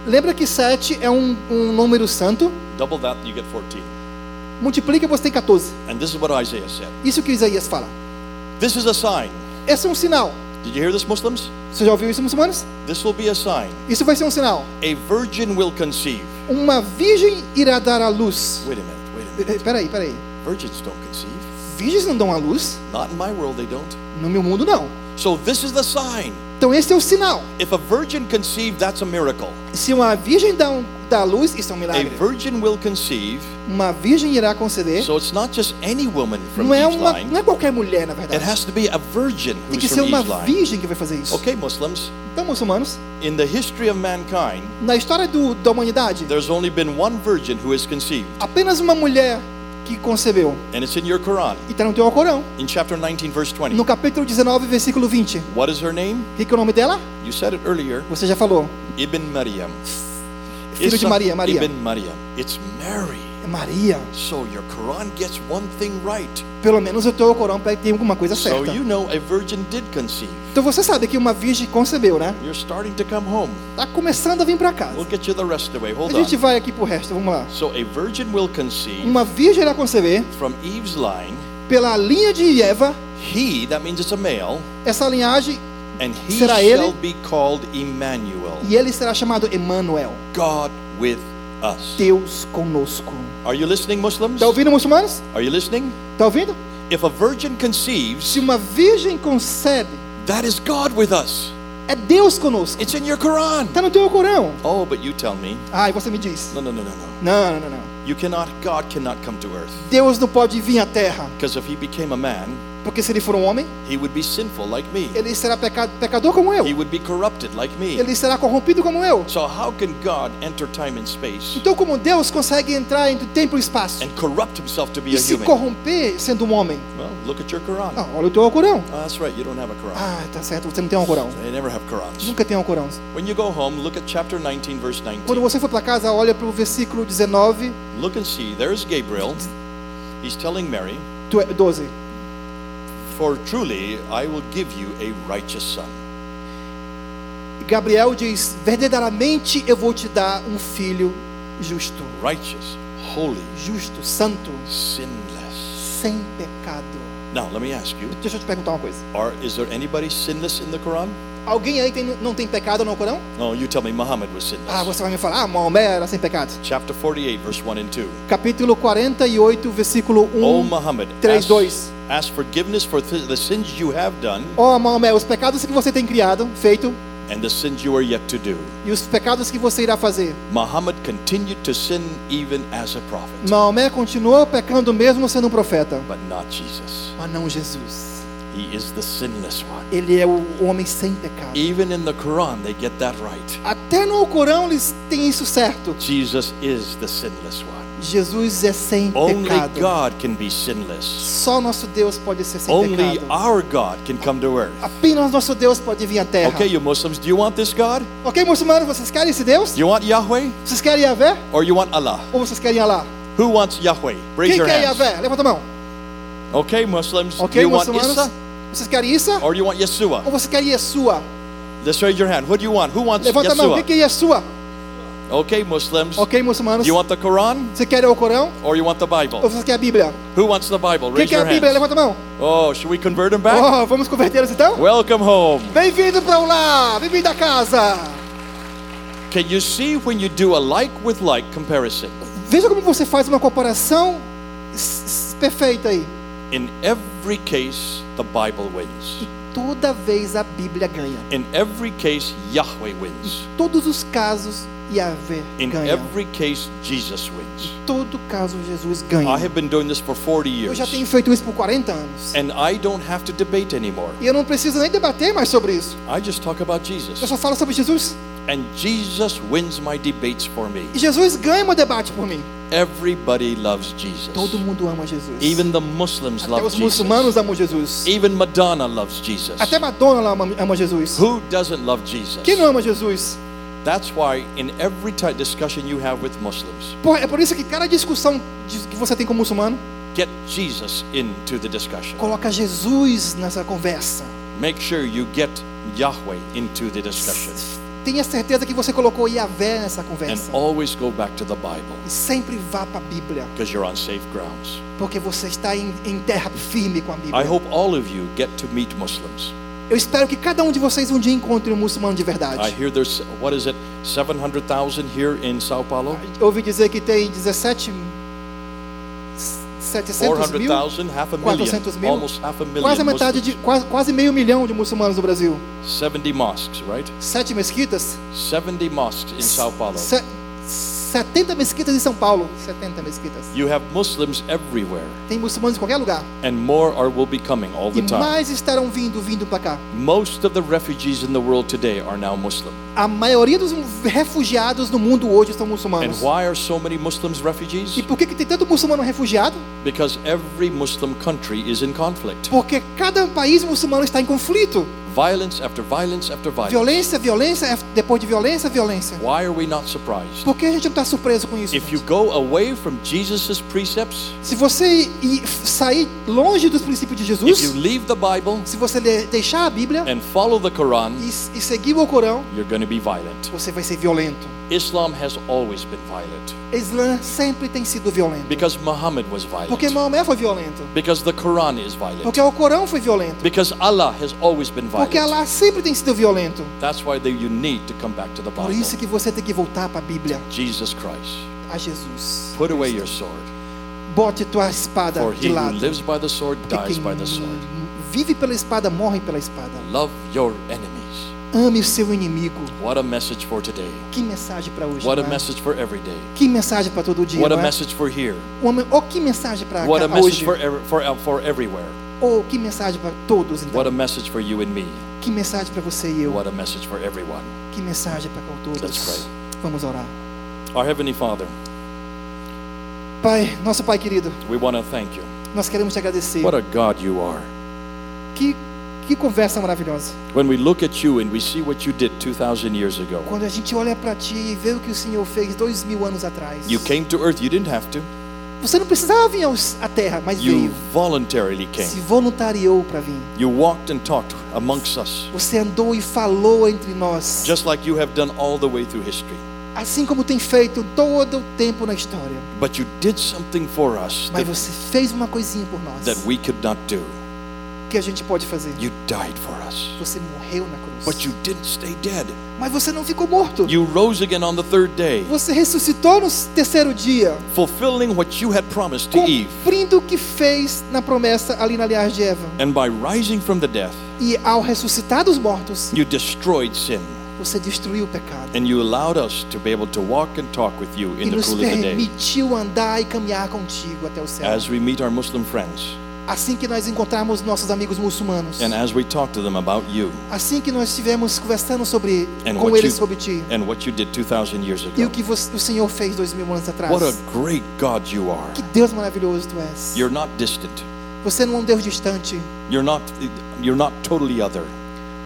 Lembra que 7 é um, um número santo? Double that you get 14. Multiplica, você tem 14. And this is what Isaiah said. Isso que Isaías fala. This is a sign. Esse é um sinal. Did you hear this Muslims? Você já ouviu isso, muçulmanos? This will be a sign. Isso vai ser um sinal. A virgin will conceive. Uma virgem irá dar à luz. Wait a minute. Wait a minute. Peraí, peraí. Virgins don't conceive. Virgens não dão à luz? Not in my world they don't. No meu mundo, não. So this is the sign. Então esse é o sinal. If a virgin conceive, that's a miracle. Se uma virgem dá, um, dá luz, isso é um A milagre. virgin will conceive. Uma virgem irá conceder. So it's not just any woman from Não é, uma, não é qualquer mulher, na It verdade. has to be a virgin Tem que ser uma virgem que vai fazer isso. Okay, Muslims. Então, muçulmanos, In the history of mankind, na história do, da humanidade, there's only been one virgin who has conceived, apenas uma mulher que concebeu. and it's in your Quran, E está no teu Alcorão. in chapter 19, verse 20. No capítulo 19, versículo 20. O What is her name? que, que é o nome dela? You said it earlier. Você já falou. Ibn Maryam. Filho de Maria, Maria. Ibn Maryam. It's Mary. É Maria. So your Quran gets one thing right. Pelo menos o teu Alcorão tem alguma coisa So certa. you know a virgin did conceive. Então você sabe que uma virgem concebeu, né? You're starting to come home. Tá começando a vir para We'll casa. get you the rest of the way. A Hold gente on. vai aqui pro resto, vamos lá. So a virgin will conceive Uma virgem irá conceber from Eve's line. pela linha de Eva, He, that means it's a male, essa linhagem, Será ele? e ele será chamado Emmanuel, God with us. Deus conosco. Are you listening, Muslims? Tá ouvindo, muçulmanos? Are you listening? Tá ouvindo? If a virgin conceives, Se uma virgem concebe, that is God with us. é Deus conosco. It's in your Quran. Tá no teu Alcorão. Oh, but you tell me. Ah, e você me diz. No, no, no, no, no. Não, não, não, não. You cannot, God cannot come to earth. Deus não pode vir à terra, Because if he became a man, porque se ele for um homem, he would be sinful like me. ele será peca- pecador como eu. He would be corrupted like me. Ele será corrompido como eu. So how can God enter time and space Então, como Deus consegue entrar entre tempo e espaço and corrupt himself to be e a se human? corromper sendo um homem? Well, look at your Quran. Ah, olha o teu Alcorão. Oh, that's right, you don't have a Quran. Ah, tá certo, você não tem um Alcorão. They never have Qurans. Nunca tem um Alcorão. When you go home, look at chapter 19, verse 19. Quando você for para casa, olha para o versículo 19, Look and see. There's Gabriel. He's telling Mary, tu- 12. For truly I will give you a righteous son. Gabriel diz: Verdadeiramente eu vou te dar um filho justo, Righteous, holy, justo, santo, sinless. sem pecado. Now, let me ask you Deixa eu te perguntar uma coisa. are, is there anybody sinless in the Quran? Alguém aí tem, não tem pecado no Corão? No, you tell me Muhammad was sinless. Ah, você vai me falar, ah, Maomé era sem pecado. Chapter 48, verse 1 and 2. Capítulo 48, versículo 1. O Muhammad, 3, ask, 2. ask forgiveness for th- the sins you have done Ó Maomé, os pecados que você tem criado, feito, and the sins you are yet to do. e os pecados que você irá fazer. Muhammad continued to sin even as a prophet, Maomé continuou pecando mesmo sendo um profeta, but not Jesus. mas não Jesus. He is the sinless one. Ele é o homem sem pecado. Even in the Quran, they get that right. Até no Corão eles têm isso certo. Jesus is the sinless one. Jesus é sem Only pecado. God can be sinless. Só nosso Deus pode ser sem Only pecado. our God can come to earth. Apenas nosso Deus pode vir à terra. Okay, you Muslims, do you want this God? Ok, muçulmanos, vocês querem esse Deus? You want Yahweh Vocês querem Yahvé? or you want Allah? Ou vocês querem Alá? Who wants Yahweh? Raise Quem your quer hands. Yahvé? Levanta a mão. Okay, Muslims, Ok, do you want muçulmanos? Isa Vocês querem Isa? or you want Yeshua? Ou você quer Yeshua? Just raise your hand. What do you want? Who wants Levanta a mão. Quem Yeshua? quer Yeshua? Okay, Muslims, Ok, muçulmanos? you want the Quran Você quer o Corão? or you want the Ou Bible? você quer a Bíblia? Who wants the Bible? Quem Raise quer your a Bíblia? hands. Levanta a mão. Oh, should we convert them back? Oh, vamos convertê-los então? Welcome home. Bem-vindo para o lar. Bem-vindo à casa. Can you see when you do a like with like comparison? Veja como você faz uma comparação perfeita aí. In every case, the Bible wins. Toda vez a Bíblia ganha. In every case, Yahweh wins. Todos os casos, Yahvé In ganha. every case, Jesus wins. Todo caso, Jesus I ganha. have been doing this for 40 Eu years, já tenho feito isso por 40 anos. and I don't have to debate anymore. E eu não preciso nem debater mais sobre isso. I just talk about Eu Jesus. só falo sobre Jesus. And Jesus wins my debates for me. E Jesus ganha meu debate por mim. Everybody loves Jesus. Todo mundo ama Jesus. Even the Muslims Até love os muçulmanos Jesus. amam Jesus. Even Madonna loves Jesus. Até Madonna ama, ama Jesus. Who doesn't love Jesus? Quem não ama Jesus? That's why in every type discussion you have with Muslims, Por- é por isso que cada discussão que você tem com muçulmano, get Jesus into the discussion. coloca Jesus nessa conversa. Make sure you get Yahweh into the discussion. Tenha certeza que você colocou Yahvé nessa And conversa. always go back to the Bible E sempre vá para a Bíblia, because you're on safe grounds. porque você está em, em terra firme com a Bíblia. I hope all of you get to meet Muslims. Eu espero que cada um de vocês um dia encontre um muçulmano de I verdade. hear there's, what is it, 700,000 here in Sao Paulo? Eu ouvi dizer que tem 17 700 mil, 400,000, half a 400 million, mil. quase a metade de quase, quase meio milhão de muçulmanos no Brasil. 70 mosques, right? Sete mesquitas, 70 mosques in Sao Paulo. se, 70 mesquitas em São Paulo. 70 mesquitas. You have Muslims everywhere, Tem muçulmanos em qualquer lugar. and more are will be coming all the E time. mais estarão vindo, vindo para cá. Most of the refugees in the world today are now Muslim. A maioria dos refugiados no mundo hoje são And muçulmanos. why are so many Muslims refugees? E por que, que tem tanto muçulmano refugiado? Because every Muslim country is in conflict. Porque cada país muçulmano está em conflito. Violence after violence after violence. Violência, violência, depois de violência, violência. Why are we not surprised? Por que a gente não está surpreso com isso? If you gente? go away from Jesus' precepts, Se você ir- sair longe dos princípios de if you Jesus, leave the Bible se você deixar a Bíblia and follow the Quran, e, e seguir o Corão, you're going to be violent. você vai ser violento. Islam has always been violent Islã sempre tem sido violento. because Muhammad was Porque violent, Maomé foi violento. because the Quran is violent, Porque o Corão foi violento. because Allah has always been Porque violent. Allah sempre tem sido violento. That's why you need to come back to the Por Bible. isso que você tem que voltar para a Bíblia, Jesus Christ. a Jesus. Put away your sword, Bote tua espada for de lado. lives by the sword dies by the sword. vive pela espada morre pela espada. Love your enemies. Ame o seu inimigo. What a message for today. Que mensagem para hoje. What a é? message for every day. Que mensagem para todo dia. What a é? message for here. Uma- Ou que mensagem para What a message hoje. for, for, uh, for everywhere. Ou que mensagem para todos. Então. What a message for you and me. Que mensagem para você e eu. What a message for everyone. Que mensagem para todos. Let's pray. Vamos orar. Our Heavenly Father, Pai, nosso Pai querido, we want to thank you. nós queremos te agradecer. What a God you are. Que, que conversa maravilhosa. When we look at you and we see what you did 2,000 years ago, Quando a gente olha para ti e vê o que o Senhor fez dois mil anos atrás. you came to earth, you didn't have to. Você não precisava vir à terra, mas You veio. voluntarily Se came. voluntariou para vir. You walked and talked amongst us, Você andou e falou entre nós. just like you have done all the way through history. Assim como tem feito todo o tempo na história. But you did something for us Mas that, você fez uma coisinha por nós. that we could not do. que a gente pode fazer. You died for us. Você morreu na cruz. But you didn't stay dead. Mas você não ficou morto. You rose again on the third day, Você ressuscitou no terceiro dia, fulfilling what you had promised to Eve. cumprindo o que fez na promessa ali na linhagem de Eva. And by rising from the death, E ao ressuscitar dos mortos, you destroyed sin. Você destruiu o pecado. And you allowed us to be able to walk and talk with you E in the nos cool of the day. permitiu andar e caminhar contigo até o céu. As we meet our Muslim friends Assim que nós encontrarmos nossos amigos muçulmanos. and as we talk to them about you Assim que nós estivermos conversando sobre And com eles you- sobre ti. and what you did 2,000 years E o ago. que você- o Senhor fez dois mil anos atrás. What a great God you are. Que Deus maravilhoso tu és. You're not distant. Você não é um Deus distante. You're not you're not totally other.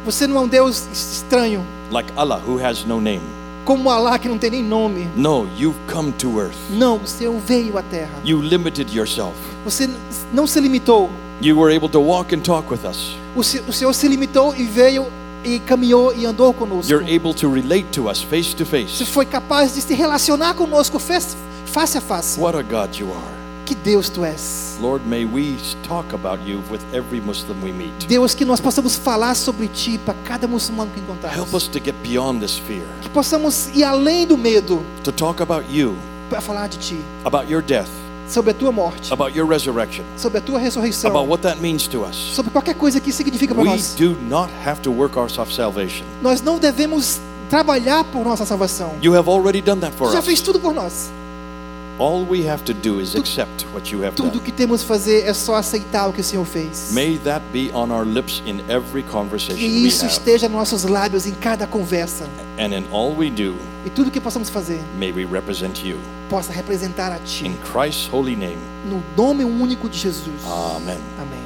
Você não é um Deus estranho, Like Allah who has no name. como Alá que não tem nem nome. No, you've come to earth. Não, o Senhor veio à terra. You limited yourself. Você não se limitou. You were able to walk and talk with us. O, Se- o Senhor se limitou e veio e caminhou e andou conosco. You're able to relate to us face to Você face. foi capaz de se relacionar conosco face face a face. What a God you are. Que Deus tu és. Lord, may we talk about you with every Muslim we meet. Deus, que nós possamos falar sobre ti para cada muçulmano que encontrarmos. Help us to get beyond this fear, Que possamos ir além do medo to talk about you, para falar de ti, about your death, sobre a tua morte, about your resurrection, sobre a tua ressurreição, about what that means to us. sobre qualquer coisa que significa para We nós. do not have to work our salvation. Nós não devemos trabalhar por nossa salvação. You have already done that for Tu já fez us. tudo por nós. All we have to do is accept what you have Tudo done. que temos que fazer é só aceitar o que o Senhor fez. May that be on our lips in every Que conversation we isso have. esteja nos nossos lábios em cada conversa. And in all we do, E tudo que possamos fazer may we represent you. possa representar a Ti. In Christ's holy name. No nome único de Jesus. Amen. Amém.